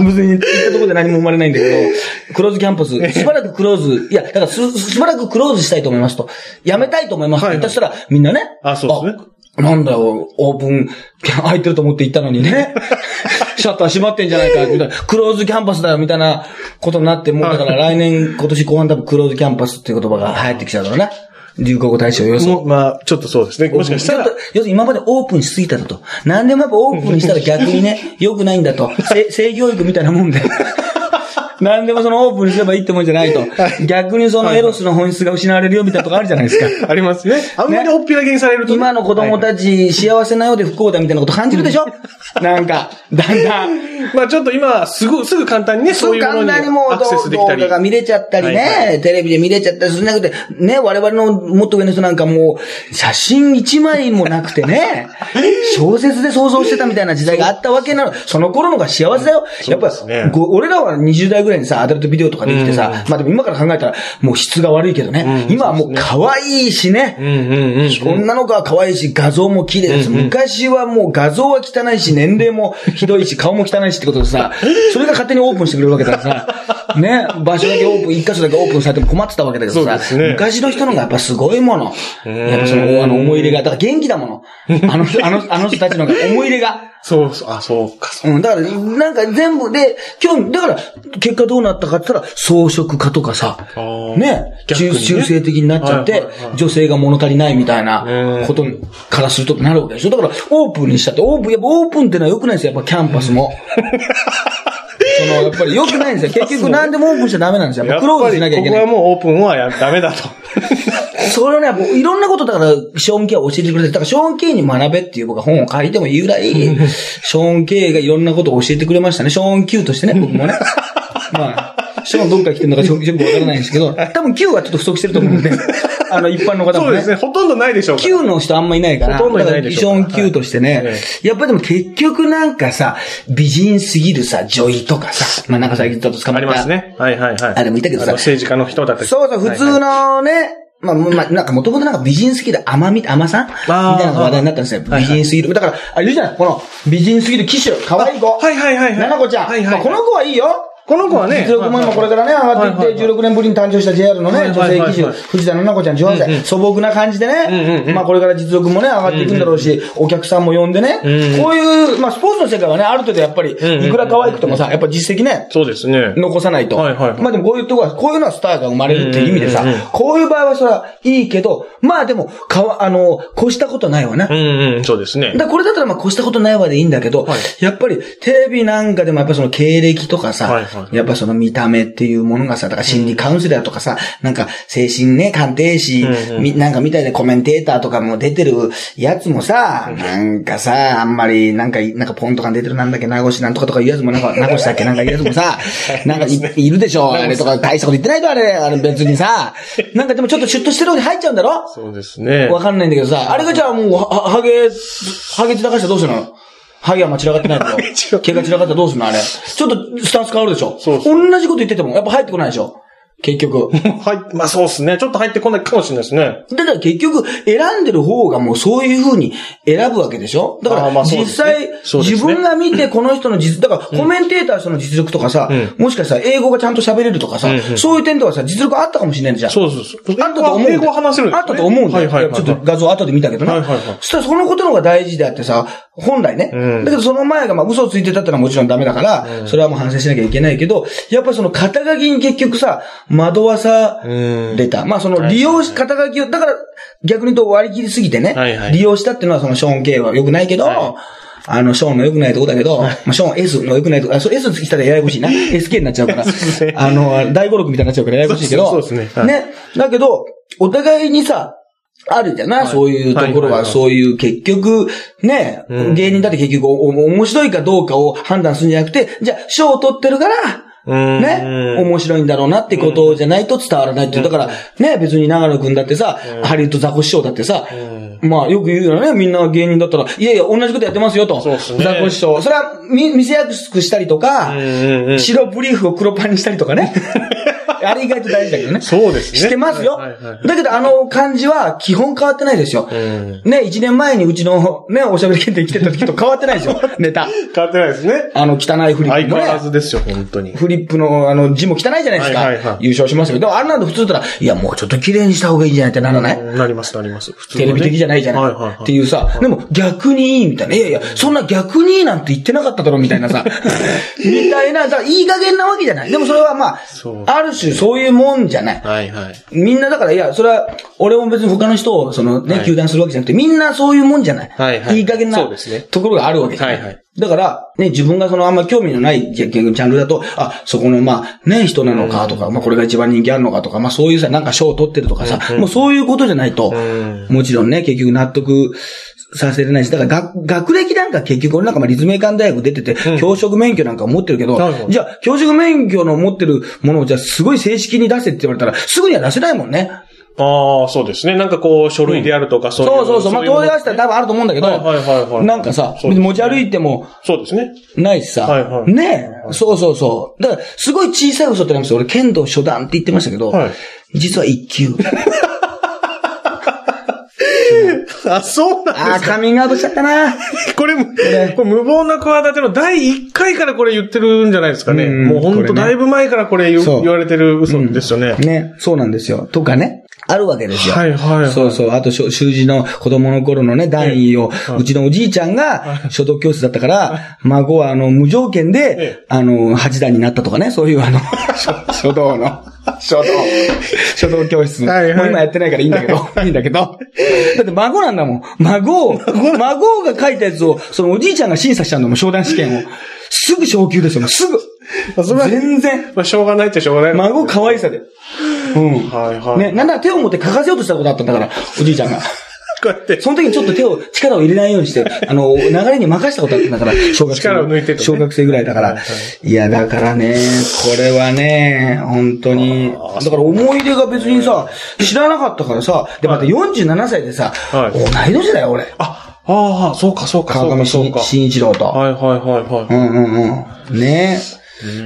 別に言ったところで何も生まれないんだけど、クローズキャンパス、しばらくクローズ、いや、だからす、しばらくクローズしたいと思いますと。やめたいと思いますと言ったら、みんなね。あそうですねあ。なんだよ、オープン、空いてると思って行ったのにね。シャッター閉まってんじゃないか、みたいな。クローズキャンパスだよ、みたいなことになって、もうだから来年、今年後半多分クローズキャンパスっていう言葉が流行ってきちゃうだろうな。流行語大賞予想。もう、まあ、ちょっとそうですね。もしかしたら要するに今までオープンしすぎただと。何でもやっぱオープンにしたら逆にね、良くないんだと。せ性教育みたいなもんで。何でもそのオープンにすればいいってもんじゃないと。逆にそのエロスの本質が失われるよみたいなとこあるじゃないですか。ありますね。あんまりおっぴらげにされるとね。今の子供たち、幸せなようで不幸だみたいなこと感じるでしょ？なんか、だんだん。まあちょっと今、すぐ、すぐ簡単にね、そういうものに簡単にもうアクセスできたり。動画が見れちゃったりね、はいはテレビで見れちゃったりするんじゃなくて、ね、我々のもっと上の人なんかもう、写真一枚もなくてね、小説で想像してたみたいな時代があったわけなの。その頃のが幸せだよ。やっぱ、ねご俺らは20代ぐらいにさ、アダルトビデオとかできてさ、まあでも今から考えたら、もう質が悪いけどね、今はもう可愛いしね。女の子は可愛いし、画像も綺麗です。昔はもう画像は汚いし、年齢もひどいし、顔も汚いしってことでさ、それが勝手にオープンしてくれるわけだからさ、ね、場所だけオープン、一箇所だけオープンされても困ってたわけだけどさ、昔の人のがやっぱすごいもの。やっぱその、あの、思い入れが、だから元気だもの。あの、あの、あの人たちのが思い入れが。そうそう、あ、そうか、そう。うん、だから、なんか全部で、今日、だから、結果どうなったかって言ったら、装飾家とかさ、ね中中性的になっちゃって、はいはいはい女性が物足りないみたいなことからするとなるわけでしょだから、オープンにしたって、オープン、やっぱオープンってのは良くないですよ、やっぱキャンパスも。その、やっぱり良くないんですよ。結局何でもオープンしちゃダメなんですよ。やっぱクローズしなきゃいけない。ここはもうオープンはやダメだと。それをね、やっぱいろんなことだから、ショーン・ケイは教えてくれて、だからショーン・ケイに学べっていう僕は本を書いてもいいぐらい、ショーン・ケイがいろんなことを教えてくれましたね。ショーン Q としてね、僕もね。まあ、ショーンどっから来てるのかよくよくわからないんですけど、多分 Q はちょっと不足してると思うんで、あの、一般の方もね。そうですね。ほとんどないでしょう。Q の人あんまいないから。ほとんどいないでしょうだからショーン Q としてね、はいやっぱでも結局なんかさ、美人すぎるさ、女医とかさ、まあなんか最近ちょっと捕まあった。りますね。はいはいはい。あれもいたけどさあの政治家の人だったり。そうそう、普通はいはいのね、まあ、まあ、なんかもともとなんか美人すぎる甘み、甘さ？みたいな話題になったんですよ。はいはい美人すぎる。だから、あ、いるじゃないこの、美人すぎる騎手、可愛い子。はいはいはいはい。ななこちゃん。はいはい。まあこの子はいいよ。この子はね。実力も今これからね、上がっていって、16年ぶりに誕生した JR のね、はい女性騎手藤田奈々子ちゃん18歳、素朴な感じでねう、んまあこれから実力もね、上がっていくんだろうし、お客さんも呼んでね、こういう、まあスポーツの世界はね、ある程度やっぱり、いくら可愛くてもさ、やっぱ実績ね、そうですね。残さないと。はいはいはい。まあでもこういうとこは、こういうのはスターが生まれるっていう意味でさこういう場合はそれはいいけど、まあでも、かわ、あの、越したことないわな。うんうん、そうですね。だ。これだったらまあ越したことないわでいいんだけど、はい。やっぱりテレビなんかでもやっぱその経歴とかさ、やっぱその見た目っていうものがさ、だから心理カウンセラーとかさ、なんか精神ね、鑑定士、みなんかみたいでコメンテーターとかも出てるやつもさ、なんかさ、あんまりなんか、なんかポンとか出てるなんだっけ、名越なんとかとかいうやつもなんか、名越だっけなんかいうやつもさ、なんかいいるでしょ、あれとか大したこと言ってないとあれ、あれ別にさ、なんかでもちょっとシュッとしてる方に入っちゃうんだろ？そうですね。わかんないんだけどさ、あれがじゃあもう、は、ハゲ、ハゲ散らかしたらどうするの？ハゲは間散らかってないけど。毛が散らかったらどうするのあれ。ちょっとスタンス変わるでしょそうそう同じこと言ってても、やっぱ入ってこないでしょ結局。はい。まあそうですね。ちょっと入ってこないかもしれないですね。だから結局、選んでる方がもうそういう風に選ぶわけでしょ？だから実際、自分が見て この人の実、だからコメンテーターの人の実力とかさ、うもしかしたら英語がちゃんと喋れるとかさ、そういう点ではさ、実力あったかもしれないじゃん。そうそうそう。あったと思う英語は話せるあったと思うんだよ。はいはいはい。ちょっと画像後で見たけどな。はいはいはいそしたらそのことの方が大事であってさ、本来ね。うんだけどその前がまあ嘘をついてたってのはもちろんダメだから、それはもう反省しなきゃいけないけど、やっぱりその肩書きに結局さ、惑わさうん。れた。まあその利用し、肩書きを、だから逆に言うと割り切りすぎてね、はいはい。利用したっていうのはそのショーン・ケイは良くないけど、はあの、ショーンの良くないとこだけど、まあ、ショーン S の良くないとこ、あ、そう S 来たらややこしいな。SK になっちゃうから。あの、大五六みたいになっちゃうからややこしいけど。そうですね。はい。ね。だけど、お互いにさ、あるじゃな、はい。そういうところは、そういう結局、ね、うん。芸人だって結局お、お面白いかどうかを判断するんじゃなくて、じゃあ、賞を取ってるから、うんね、面白いんだろうなってことじゃないと伝わらないっていう。だから、ね、別に長野くんだってさ、ハリウッドザコ師匠だってさ、まあ、よく言うよね、みんな芸人だったら、いやいや、同じことやってますよと。そうねザコ師匠。それは、み、見せやすくしたりとか、白ブリーフを黒パンにしたりとかね。あれ意外と大事だけどね。そうですね。してますよ。はいはいはいだけど、あの感じは基本変わってないですよ。んね、一年前にうちの、ね、おしゃべり検定来てた時と変わってないですよ。ネタ。変わってないですね。あの、汚いフリッ相変わ。らずですよ、本当に。フリップの、あの、字も汚いじゃないですか。はいはいはい優勝しましたけど、あれなんて普通だったら、いや、もうちょっと綺麗にした方がいいんじゃないってならない、なります、なります。普通テレビ的じゃないじゃない、はいはいはい。っていうさ、でも逆にいいみたいな。いやいや、そんな逆にいいなんて言ってなかっただろみたいなさ、みたいな、さ、いい加減なわけじゃない。でもそれはまあある種そういうもんじゃない。はいはい。みんなだから、いや、それは、俺も別に他の人を、そのね、はい糾弾するわけじゃなくて、みんなそういうもんじゃない。はいはいい加減なそうですねところがあるわけじゃない。はいはいだから、ね、自分がそのあんま興味のないジャンルだと、あ、そこのまあ、ね、人なのかとか、まあこれが一番人気あるのかとか、まあそういうさ、なんか賞を取ってるとかさ、もうそういうことじゃないと、んもちろんね、結局納得させれないし、だから学学歴なんか結局俺なんかまあ立命館大学出てて、教職免許なんか持ってるけど、じゃあ、教職免許の持ってるものをじゃあすごい正式に出せって言われたら、すぐには出せないもんね。ああ、そうですね。なんかこう、書類であるとか、そういう。そうそうそう。まあ、いもの問い合わせたら多分あると思うんだけど、はいはいはいはいなんかさ、そうですね持ち歩いてもそうですね。ないしさ、はいはいねえ、そうそうそう。だから、すごい小さい嘘ってなんですよ。俺、剣道初段って言ってましたけど、はい実は一級。あ、そうなんああ、カミングアウトしちゃったな。これ、これ無謀な企ての第1回からこれ言ってるんじゃないですかね。うんもう本当だいぶ前からこれ言われてる嘘ですよね。ね、そうなんですよ。とかね。あるわけですよ。はいはいはいそうそう。あと、習字の子供の頃のね、段位を、うちのおじいちゃんが書道教室だったから、孫はあの、無条件えで、あの、八段になったとかね、そういうあの、書書道の、書道、書道教室。はいはいもう今やってないからいいんだけど、いいんだけど。だって孫なんだもん。孫を、孫が書いたやつを、そのおじいちゃんが審査しちゃうんだもん、商談試験を。すぐ昇級ですよ、すぐ。それは全然。まあ、しょうがないっちゃしょうがない。孫可愛さで。うん。はいはい。ね、なんなら手を持って書かせようとしたことあったんだから、おじいちゃんが。こうやって。その時にちょっと手を、力を入れないようにして、あの、流れに任したことあったんだから、小学生。力を抜いてとね小学生ぐらいだから。はいや、だからね、これはね、本当に、だから思い出が別にさ、知らなかったからさ、で、また47歳でさ、はい同い年だよ、俺。あ、ああ、そうかそうかそう川上かそうか。慎一郎と。はいはいはいはい。うんうんうん。ね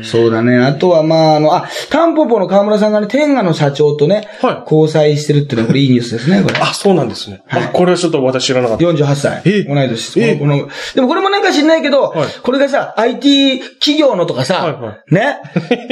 そうだね。あとは、まあ、あの、あ、タンポポの河村さんがね、天下の社長とね、はい交際してるっていうのは、これいいニュースですね、これ。あ、そうなんですね。あ、これはちょっと私知らなかった。48歳。え？同い年。え？このでもこれもなんか知んないけど、はいこれがさ、IT 企業のとかさ、はいはね？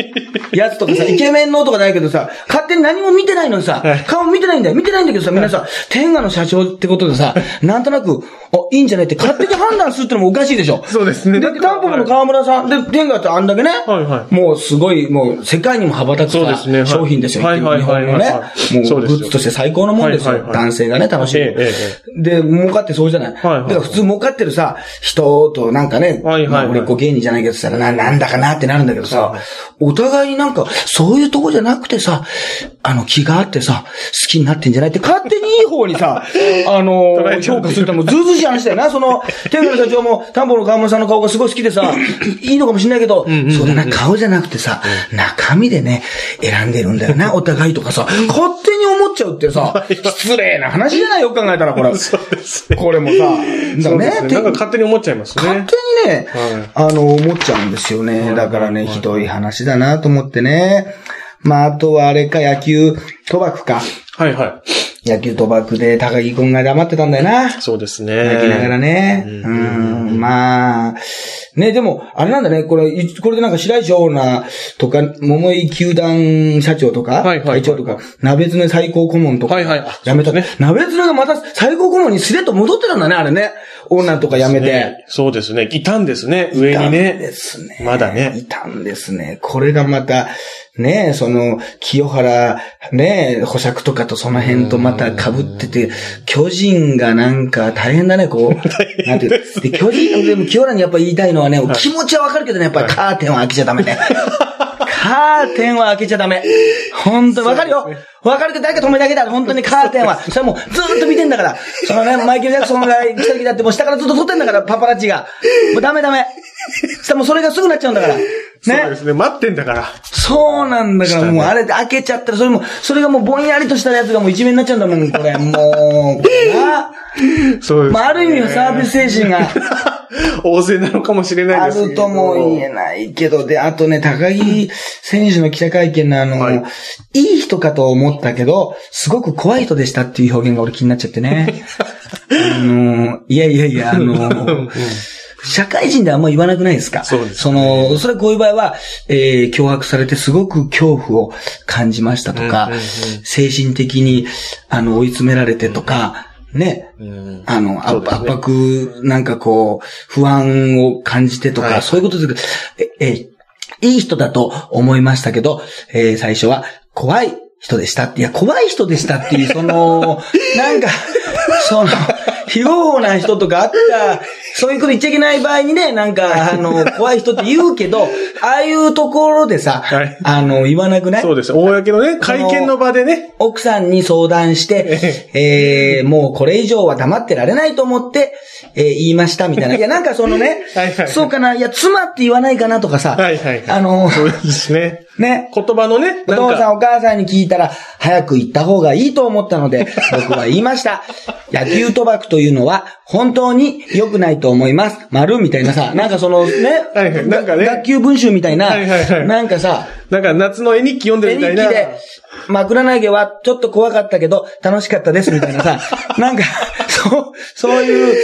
やつとかさ、イケメンのとかないけどさ、勝手に何も見てないのにさ、はい顔見てないんだよ。見てないんだけどさ、みんなさ、天下の社長ってことでさ、なんとなく、あ、いいんじゃないって勝手に判断するってのもおかしいでしょ。そうですね。で、タンポポの河村さん、で、天下ってあんだけね、はいはい。もうすごい、もう世界にも羽ばたくさ、商品ですよ。はいはい日本のね。はい。はい、もうグッズとして最高のもんですよ。はいはいはい。男性がね、楽しむ。で、儲かってそうじゃない。はいはいだから普通儲かってるさ、人となんかね、はいはいはい。まあ売れっ子芸人じゃないけどさ、な、なんだかなってなるんだけどさ、お互いになんか、そういうとこじゃなくてさ、あの、気があってさ、好きになってんじゃないって、勝手にいい方にさ、あの評価するってもうずうずうしい話だよな。その、天下の社長も、田んぼの川村さんの顔がすごい好きでさ、いいのかもしれないけど、そうだな、顔じゃなくてさ、中身でね、選んでるんだよな、お互いとかさ、勝手に思っちゃうってさ、失礼な話じゃないよく考えたら、これ。これもさ、だね。なんか勝手に思っちゃいますね。勝手にね、あの、思っちゃうんですよね。だからね、ひどい話だなと思ってね。まあ、あとはあれか、野球賭博か。はいは野球賭博で高木くんが黙ってたんだよな。い。そうですね。泣きながらね。うん、まあ。ね、でも、あれなんだね、これ、いこれでなんか白石オーナーとか、桃井球団社長とか、はいはいはい会長とか、鍋常最高顧問とか、はいはいあ辞めたね。鍋常がまた最高顧問にスレッと戻ってたんだね、あれね。オーナーとか辞めて。ねそうですね。いたんですね。上にいたんねで。すね。まだねいたんですね。これがまた、ねえ、その、清原、ねえ、保釈とかとその辺とまた被ってて、巨人がなんか大変だね、こう。なんていう。で、巨人、でも清原にやっぱ言いたいのはね、気持ちはわかるけどね、やっぱりカーテンは開けちゃダメね。カーテンは開けちゃダメ。本当にわかるよ。わかるけど誰か止めてあげたら本当にカーテンは。それはもうずーっと見てんだから。そのね、マイケル・ジャクソンが来た時だってもう下からずっと撮ってんだから、パパラッチが。もうダメダメ。そしたらもうそれがすぐなっちゃうんだから。ねそうで。すね。待ってんだから。そうなんだから、もうあれで開けちゃったら、それも、それがもうぼんやりとしたやつがもう一面になっちゃうんだもん、これ。もう、これな。そうです、ね。まあ、ある意味はサービス精神が 旺盛なのかもしれないあですけど。るとも言えないけど、で、あとね、高木選手の記者会見のあの、はい。いい人かと思ったけど、すごく怖い人でしたっていう表現が俺気になっちゃってね。あの、いやいやいや、あの、社会人ではあんま言わなくないですか？そうですね。その、それはこういう場合は、えー、脅迫されてすごく恐怖を感じましたとか、うんうんうん。精神的に、あの、追い詰められてとか、ね、うんあの、圧そうですね。圧迫、なんかこう、不安を感じてとか、はい。そういうことですけど、え、え、いい人だと思いましたけど、えー最初は怖い人でしたって、いや、怖い人でしたっていう、その、なんか、その、非合法な人とかあった、そういうこと言っちゃいけない場合にね、なんか、あの、怖い人って言うけど、ああいうところでさ、はいあの、言わなくない？そうです。公のね、会見の場でね。奥さんに相談して、えー、もうこれ以上は黙ってられないと思って、えー言いましたみたいな。いや、なんかそのねはいはい、そうかな、いや、妻って言わないかなとかさ、はいはいはいあの、そうですね。ね、言葉のね、お父さんお母さんに聞いたら、早く行った方がいいと思ったので、僕は言いました。野球賭博というのは、本当に良くないと思います。丸みたいなさ、なんかそのね、はいはいなんかね学級文集みたいな、はいはいはいなんかさ、なんか夏の絵日記読んで絵るみたいな。日記で、枕投げはちょっと怖かったけど、楽しかったですみたいなさ、なんか、そう、そういう、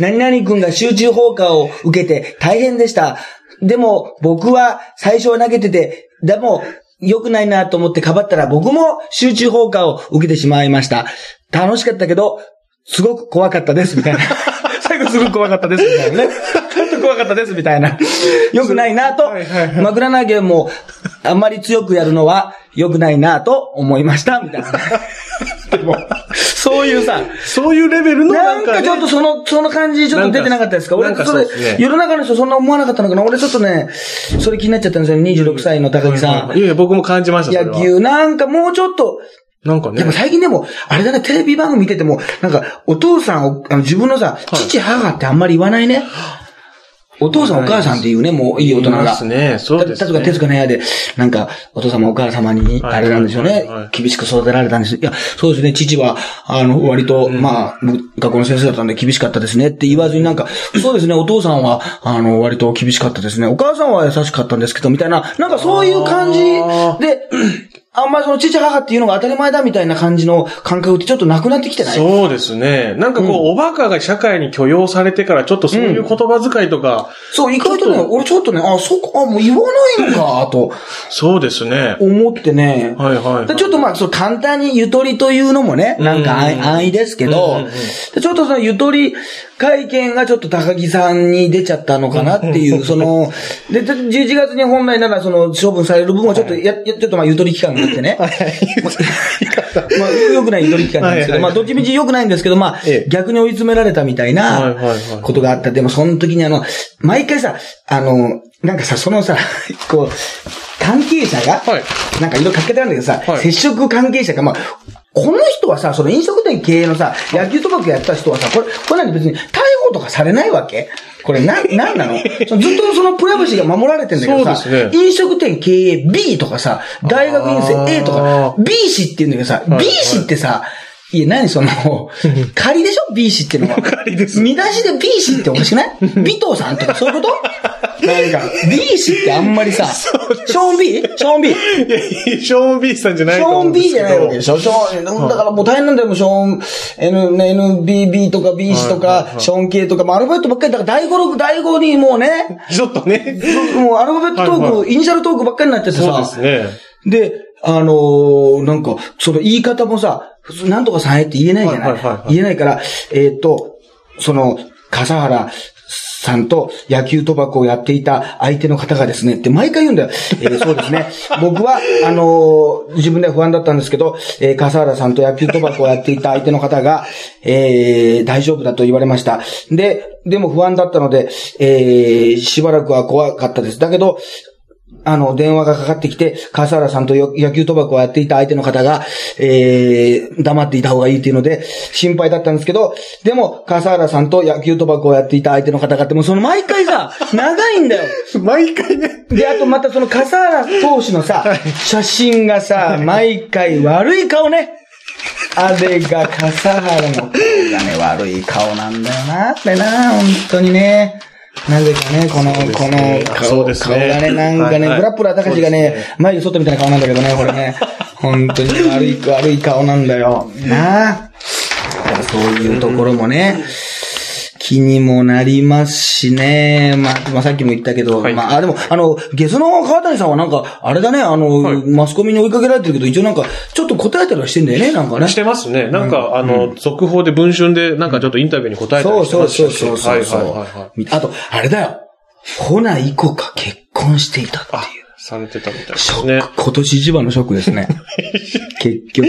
何々君が集中放火を受けて大変でした。でも、僕は最初は投げてて、でも、良くないなと思ってかばったら僕も集中放火を受けてしまいました。楽しかったけど、すごく怖かったです、みたいな。最後すごく怖かったです、みたいなね。ちょっと怖かったです、みたいな。良くないなと枕投げもあんまり強くやるのは良くないなと思いました、みたいな。でも、そういうさ、そういうレベルのななんんか、ね、かちょっとその、その感じちょっと出てなかったですか？俺それね世の中の人そんな思わなかったのかな？俺ちょっとね、それ気になっちゃったんですよ。26歳の高木さん。いやいや、僕も感じました、それは。野球、なんかもうちょっと、なんかねでも。最近でも、あれだね、テレビ番組見てても、なんか、お父さんを、あの自分のさ、父、母ってあんまり言わないね。お父さん、お母さんっていうね、もういい大人が。いますねそうですねた例えば、徹子の部屋で、なんか、お父様、お母様に、はいあれなんでしょうね。厳しく育てられたんです。いや、そうですね、父は、あの、割と、まあ、学校の先生だったんで厳しかったですねって言わずになんか、そうですね、お父さんは、あの、割と厳しかったですね。お母さんは優しかったんですけど、みたいな、なんかそういう感じあで、あんまりその父母っていうのが当たり前だみたいな感じの感覚ってちょっとなくなってきてない？そうですね。なんかこう、おバカが社会に許容されてから、ちょっとそういう言葉遣いとか、そう、意外とね、俺ちょっとね、あ、そこ、あ、もう言わないのか、とそうですね。思ってね。はいはい。でちょっとまあ、そう簡単にゆとりというのもね、なんか安易ですけど、ちょっとそのゆとり会見がちょっと高木さんに出ちゃったのかなっていう、その、で、で11月に本来ならその処分される分はちょっとや、やちょっとまあゆとり期間があってね。まあ、良くないゆとり期間なんですけど、はいはいまあ、どっちみち良くないんですけど、まあええ、逆に追い詰められたみたいはいはいはない。ことがあった。でも、その時にあの、毎回さ、あの、なんかさ、そのさ、こう、関係者が、はい。なんか色々かけてあるんだけどさ、はい。接触関係者が、まあ、この人はさ、その飲食店経営のさ、野球賭博やった人はさ、これ、これ何別に逮捕とかされないわけ？これな、なんなの？そのずっとそのプライバシーが守られてんだけどさ、ね。飲食店経営 B とかさ、大学院生 A とかあ、B 氏って言うんだけどさ、はい。B 氏ってさ、いや、何その、仮でしょ ?B 氏ってのは。仮です見出しで B 氏っておかしくない？尾藤さんとかそういうこと？なんか、B 氏ってあんまりさ、ショーン B? ショーン B? いやショーン B さんじゃないショーンと思うんで B じ。ゃないわけでしょショーン、だからもう大変なんだよ、ショーン、N、ね NBB とか B 氏とかショーン K とか、もうアルファベットばっかりだから、第5、6、第5にもうね、ちょっとね。もうアルファベットトーク、はいはイニシャルトークばっかりになっちゃってそうでさ、すね。で、あのーなんか、その言い方もさ、なんとかさんへって言えないじゃない、はいはいはいはい言えないから、えーっと、その、笠原さんと野球賭博をやっていた相手の方がですね、って毎回言うんだよ。えーそうですね。僕は、あのー自分では不安だったんですけど、えー笠原さんと野球賭博をやっていた相手の方が、えー大丈夫だと言われました。で、でも不安だったので、えーしばらくは怖かったです。だけど、あの、電話がかかってきて、笠原さんとよ野球賭博をやっていた相手の方が、えー、黙っていた方がいいっていうので、心配だったんですけど、でも、笠原さんと野球賭博をやっていた相手の方がって、もうその毎回さ、長いんだよ。毎回ね。で、あとまたその笠原投手のさ、写真がさ、毎回悪い顔ね。あれが笠原の顔がね、悪い顔なんだよな、あれな、本当にね。なぜかね、この、こねの顔、ね顔がね、なんかね、ブラップラー高志がね、眉毛外みたいな顔なんだけどね、これね。本当に悪い、悪い顔なんだよ。なあ。そういうところもね、気にもなりますしね。まあ、まあ、さっきも言ったけど、はいまあ、あ、でも、あの、ゲスの川谷さんはなんか、あれだね、あの、はいマスコミに追いかけられてるけど、一応なんか、ちょっと答えたりはしてんだよね、なんかね。してますね。なんか、あの、続報で文春で、なんかちょっとインタビューに答えたりしてそうそうましたしそうそうそう。はいはいはいはい。あと、あれだよ。ほな、イコか結婚していたっていう。されてたみたいでショック、すね。今年一番のショックですね。結局。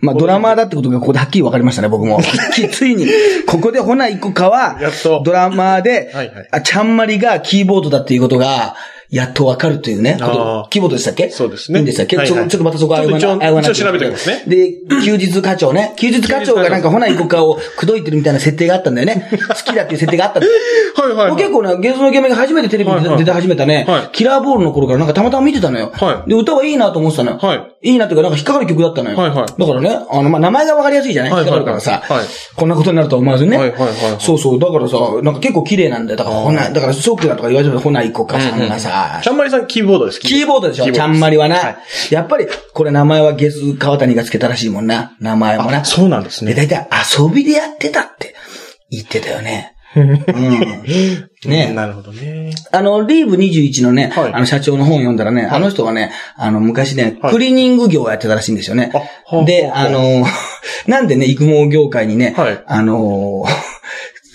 まあ、ドラマーだってことがここではっきり分かりましたね、僕も。きついに。ここでほな、イコかはドラマーではいはい、あちゃんまりがキーボードだっていうことが、やっと分かるというね。ことあーキーボードでしたっけ？そうですねいいんでしたっけ、はいはいちょちょっとまたそこちょっと一応謝らな調べておきますねで、休日課長ね。休日課長がなんかほな、イコかを口説いてるみたいな設定があったんだよね。好きだっていう設定があったんだよ。はいはいはい。結構ね、ゲスのイケメンが初めてテレビにはいはい出て始めたね、はいキラーボールの頃からなんかたまたま見てたのよ。はいで、歌はいいなと思ってたのよ。はいいなっていうか、なんか引っかかる曲だったのよ。はいはいだからね、あの、まあ、名前がわかりやすいじゃない、はいはい引っかかるからさ、はいこんなことになるとは思わずにね。はいはいはいはいそうそう。だからさ、なんか結構綺麗なんだよ。だから、ほな、だから、ショックだとか言われてるほな、いこかさんがさ、ちゃんまりさんキーボードです。キーボードでしょ？ちゃんまりはな、はいやっぱり、これ名前はゲス川谷がつけたらしいもんな。名前もなあ、。そうなんですで、ね。大体遊びでやってたって言ってたよね。うん。ねなるほどね。あの、リーブ21のね、はいあの社長の本を読んだらね、あの人がね、あの、昔ね、はいクリーニング業をやってたらしいんですよね。で、はああの、なんでね、育毛業界にね、はいあの、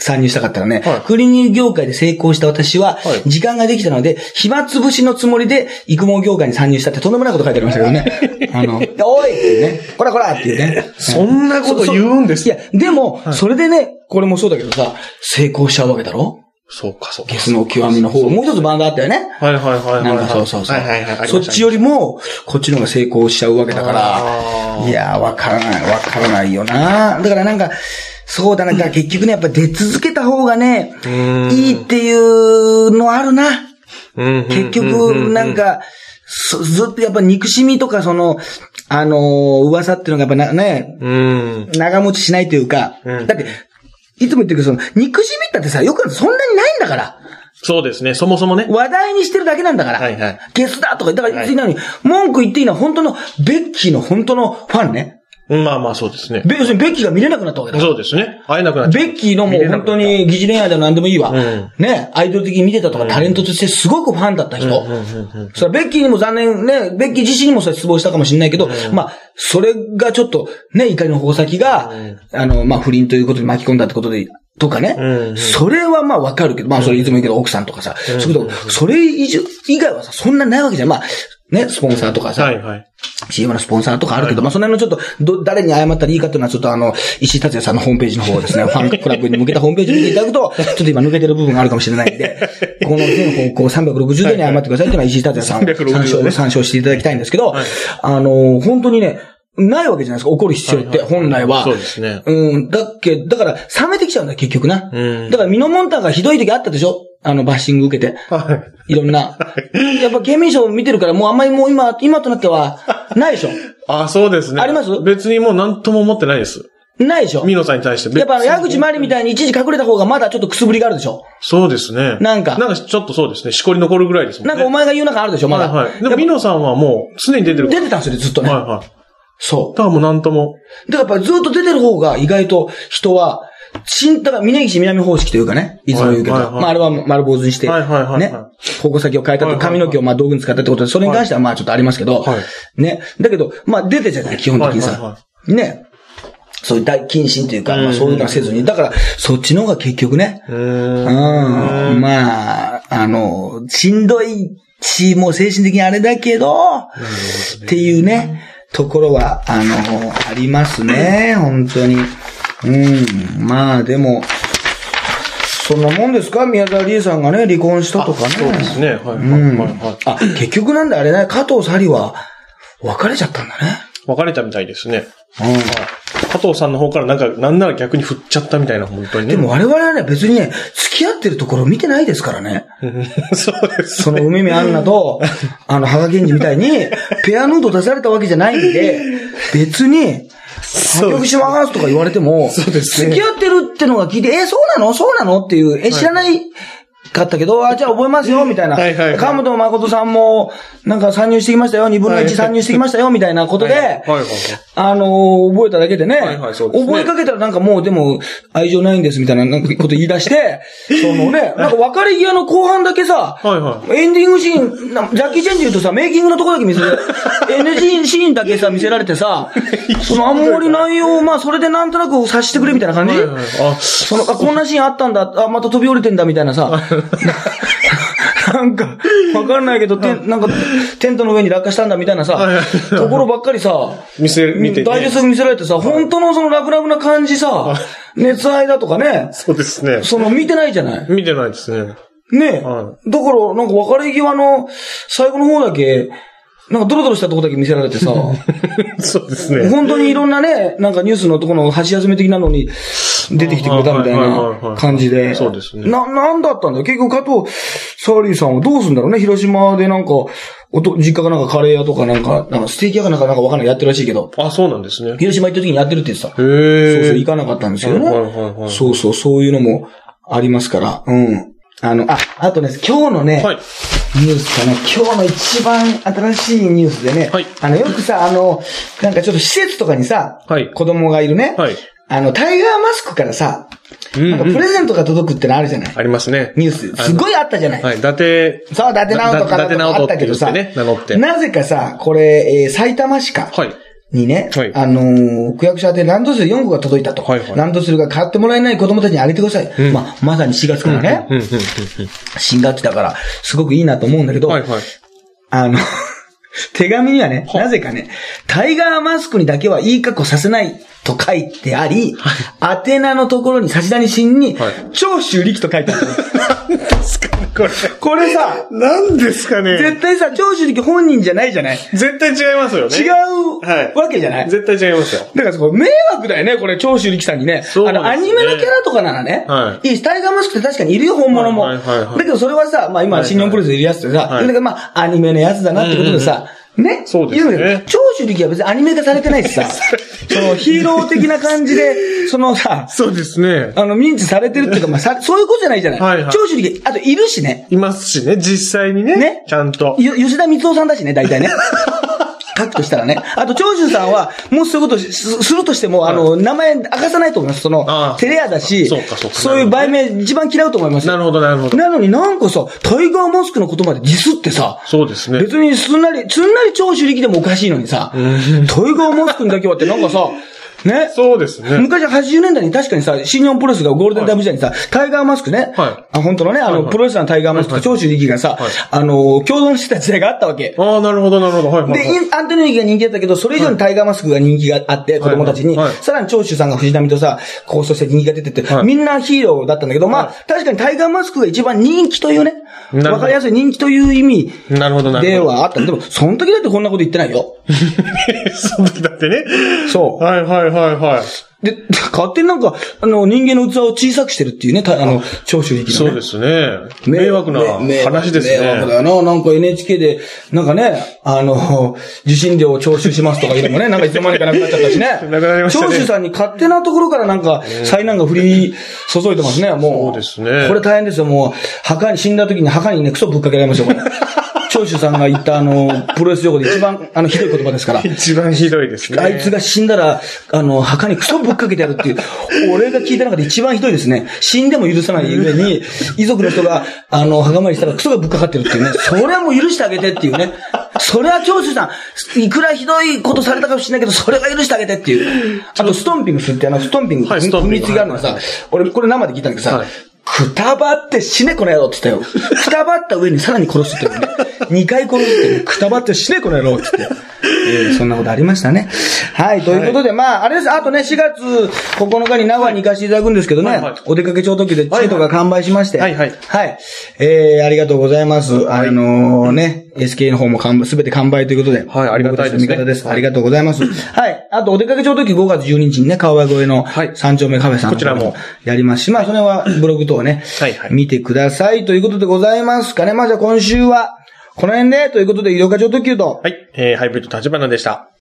参入したかったらね、はいクリーニング業界で成功した私は、はい時間ができたので、暇つぶしのつもりで育毛業界に参入したってとんでもないこと書いてありましたけどね。あの、おいっていうね、こらこらっていうね。そんなこと言うんですいや、でも、それでね、これもそうだけどさ、成功しちゃうわけだろ？そうか、そうか。ゲスの極みの方。もう一つバンドあったよね。はいはいはいはい。なんかそうそうそう。はいはいはい。そっちよりも、こっちの方が成功しちゃうわけだかあら、ーいやー、わからない、わからないよな。だからなんか、そうだな、だから結局ね、やっぱ出続けた方がね、んいいっていうのあるな。うん結局、なん、か、そずっとやっぱ憎しみとか、その、あのー噂っていうのがやっぱなね、うん。長持ちしないというか、うんだって、いつも言ってるけど、その、憎しみったってさ、よくそんなにないんだから。そうですね、そもそもね。話題にしてるだけなんだから。はいはいゲスだとか、だから、はい文句言っていいのは本当の、ベッキーの本当のファンね。まあまあそうですね。ベ要するにベッキーが見れなくなったわけだ。そうですね。会えなくなっちゃう。ベッキーのもう本当に疑似恋愛でも何でもいいわ。うんね、アイドル的に見てたとか、タレントとしてすごくファンだった人。それはベッキーにも残念、ね、ベッキー自身にもそれ失望したかもしれないけど、まあ、それがちょっと、ね、怒りの矛先が、あの、まあ、不倫ということに巻き込んだってことで、とかね。うんそれはまあわかるけど、まあそれいつも言うけど奥さんとかさ、そういうこと、それ以上、以外はさ、そんなないわけじゃん。まあ、ね、スポンサーとかさ、はいはい。CM のスポンサーとかあるけど、まあ、その辺のちょっと、ど、誰に謝ったらいいかっていうのは、ちょっとあの、石井達也さんのホームページの方をですね、ファンクラブに向けたホームページを見ていただくと、ちょっと今抜けてる部分があるかもしれないんで、この全方向360度に謝ってくださいっていうのは石井達也さんを360参照、ね。参照していただきたいんですけど、はい。あの、本当にね、ないわけじゃないですか、怒る必要って、はいはい本来は。そうですね。うん、だっけ、だから、冷めてきちゃうんだよ、結局な。うん。だから、ミノモンタンがひどい時あったでしょあの、バッシング受けて。はい。いろんな。やっぱ、ケミー賞見てるから、もうあんまりもう今、今となっては、ないでしょあ、そうですね。あります？別にもう何とも思ってないです。ないでしょミノさんに対して。やっぱあの、矢口ままりみたいに一時隠れた方がまだちょっとくすぶりがあるでしょそうですね。なんかなんかちょっとそうですね。しこり残るぐらいですもんね。なんかお前が言う中あるでしょまだ。はいはい。でもミノさんはもう常に出てる。ぱ出てたんですよね、ずっとね。はいはい。そだからもう何とも。う。だからやっぱずっと出てる方が意外と人は、新、だから峯岸南方式というかね、いつも言うけど、はいはいはいまああれは丸坊主にして、はいはいはいはいね、矛先を変えたってはいはいはい髪の毛をまあ道具に使ったってことで、それに関してはまあちょっとありますけど、はね。だけど、まあ出てじゃない、基本的にさ。はいはいはね。そういう大謹慎というか、まあそういうのはせずに。だから、そっちの方が結局ね。うん。まあ、あの、しんどいし、もう精神的にあれだけど、っていうね、ところは、あの、ありますね、本当に。うん。まあ、でも、そんなもんですか？宮沢りえさんがね、離婚したとかね。そうですね。はい、はい、うんはい、はい。あ、結局なんだ、あれね、加藤紗里は、別れちゃったんだね。別れたみたいですね。うん。加藤さんの方からなんか、なんなら逆に振っちゃったみたいな、本当にね。でも我々はね、別にね、付き合ってるところ見てないですからね。そうです。その梅宮アンナと、あの、羽賀源氏みたいに、ペアヌード出されたわけじゃないんで、別に、破局しますとか言われても、そうですね。付き合ってるってのが聞いて、え、そうなの？そうなの？っていう、え、知らないかったけど、あ、じゃあ覚えますよ、みたいな。はいはいはい。川本誠さんも、なんか参入してきましたよ、二分のはい。一参入してきましたよ、みたいなことで、はい。はいはいあのー覚えただけでね、はいはいそうですね。覚えかけたらなんかもうでも愛情ないんですみたいななんかこと言い出して、そのね、なんか別れ際の後半だけさ、はいはエンディングシーン、なジャッキー・チェンで言うとさ、メイキングのとこだけ見せる、NG シーンだけさ、見せられてさ、そのあんまり内容を、まあそれでなんとなく察してくれみたいな感じ、はいはいあ、その、あ、こんなシーンあったんだ、あ、また飛び降りてんだみたいなさ、なんか、わかんないけど、てなんか、テントの上に落下したんだみたいなさところばっかりさ、見せ、見て、ダイジェスト見せられてさ、本当のそのラブラブな感じさ、熱愛だとかね、そうですね。その見てないじゃない？見てないですね。ねはだから、なんか別れ際の最後の方だけ、なんかドロドロしたとこだけ見せられてさ、そうですね。本当にいろんなね、なんかニュースのところの箸休め的なのに出てきてくれたみたいない感じで。そうですねな、なんだったんだよ？結局加藤サーリーさんはどうすんだろうね？広島でなんか、おと、実家がなんかカレー屋とかなんか、なんかステーキ屋かなんかなんかわかんないやってるらしいけど、あ、そうなんですね。広島行った時にやってるって言ってた。へそうえ。そう、行かなかったんですけどね。はいはいはいはいそうそう、そういうのもありますから。うん。あの、あ、あとね、今日のね、はい。ニュースかな。今日の一番新しいニュースでね、はいあの、よくさ、あの、なんかちょっと施設とかにさ、はい子供がいるね、はい。あの、タイガーマスクからさ、うんなんかプレゼントが届くってのあるじゃない、ありますね。ニュース。すごいあったじゃない、はい。伊達、そう、伊達直人からあったけどさ。なぜかさ、これ、えー埼玉市か。はい。にね、はいあのー区役所宛てランドセル4個が届いたと。はいはいランドセルが買ってもらえない子供たちにあげてください。んまあ、まさに4月からね、新学期だから、すごくいいなと思うんだけど、うん。はいはい。あの、手紙にはね、なぜかね、タイガーマスクにだけはいい格好させないと書いてあり、宛名のところに差出人にはい、長州力と書いてある。これ。これさ、何ですかね？絶対さ、長州力本人じゃないじゃない？絶対違いますよね。違うはいわけじゃない？絶対違いますよ。だからそこ迷惑だよね、これ、長州力さんにね。そうねあの、アニメのキャラとかならね。。はいいし、タイガーマスクって確かにいるよ、本物も。はいはいはいはいだけどそれはさ、まあ今、はいはい新日本プロレスでいるやつってさ、はいだからまあ、アニメのやつだなってことでさ、ねそうですね長州力は別にアニメ化されてないしさ、そのヒーロー的な感じで、そのさ、そうですね。あの、認知されてるっていうか、まあさ、そういうことじゃないじゃない。はいはい長州力、あといるしね。いますしね、実際にね。ねちゃんと。よ吉田光夫さんだしね、大体ね。書くとしたらね。あと、長州さんは、もしそういうことしすするとしても、あの、名前明かさないと思います。そのテレアだし、そうかそうかそういう売名一番嫌うと思いますよなるほど、なるほど。なのになんかさ、タイガーマスクのことまでディスってさ、そうですね。別にすんなり、すんなり長州力でもおかしいのにさ、タイガーマスクにだけはってなんかさ、ね。そうですね。昔80年代に確かにさ、新日本プロレスがゴールデンタイム時代にさ、タイガーマスクね。はいあ、本当のね、あの、プロレスのタイガーマスクと長州力がさ、はいあの、共存してた時代があったわけ。ああ、なるほど、なるほど。はい、はい。で、アントニオ猪木が人気だったけど、それ以上にタイガーマスクが人気があって、子供たちに、さらに長州さんが藤波とさ、構想して人気が出てて、はいみんなヒーローだったんだけど、まあ、確かにタイガーマスクが一番人気というね、わかりやすい人気という意味なるほど、なるでほど。はあった。でも、その時だってこんなこと言ってないよ。その時だってね。そう。はい、はい、はい、はい。で、勝手になんか、あの、人間の器を小さくしてるっていうね、たあの、長州力の、ね。そうですね。迷惑なめ話です迷惑だな。なんか NHK で、なんかね、あの、受信料を徴収しますとかいうのもね、なんかいつの間にかなくなっちゃったしね。なくなりましたね長州さんに勝手なところからなんか、災難が降り注いでますね、もう。そうですねこれ大変ですよ、もう、墓に、死んだ時に墓にね、クソぶっかけられますよ、これ。長州さんが言ったあの、プロレス用語で一番、あの、ひどい言葉ですから。一番ひどいですね。あいつが死んだら、あの、墓にクソぶっかけてやるっていう、俺が聞いた中で一番ひどいですね。死んでも許さない上に、遺族の人が、あの、墓参りしたらクソがぶっかかってるっていうね。それはもう許してあげてっていうね。それは長州さん、いくらひどいことされたかもしれないけど、それは許してあげてっていう。あと、ストンピングするって、あの、ストンピング、はい踏みつけがあるのはさ、俺、これ生で聞いたんだけどさ、はいくたばって死ねこの野郎って言ったよ。くたばった上にさらに殺すっていうね。二回殺すってくたばって死ねこの野郎って言って。えーそんなことありましたね。はい、ということで、まあ、あれです。あとね、4月9日に名古屋に行かせていただくんですけどね、はいはいお出かけ超特急でチケットが完売しまして。はいはいはい。えー、ありがとうございます。あのね、SK の方もすべて完売ということで。はいありがたいですね味方です。はいありがとうございます。はい。あと、お出かけ超特急5月12日にね、川越越えのはい三丁目カフェさんのこちらもやりますし、まあ、それはブログ等ね、はいはい見てくださいということでございますかね。まあ、じゃあ今週は、この辺で、ということで、医療課長特急と、はい。えー、ハイブリッド立花でした。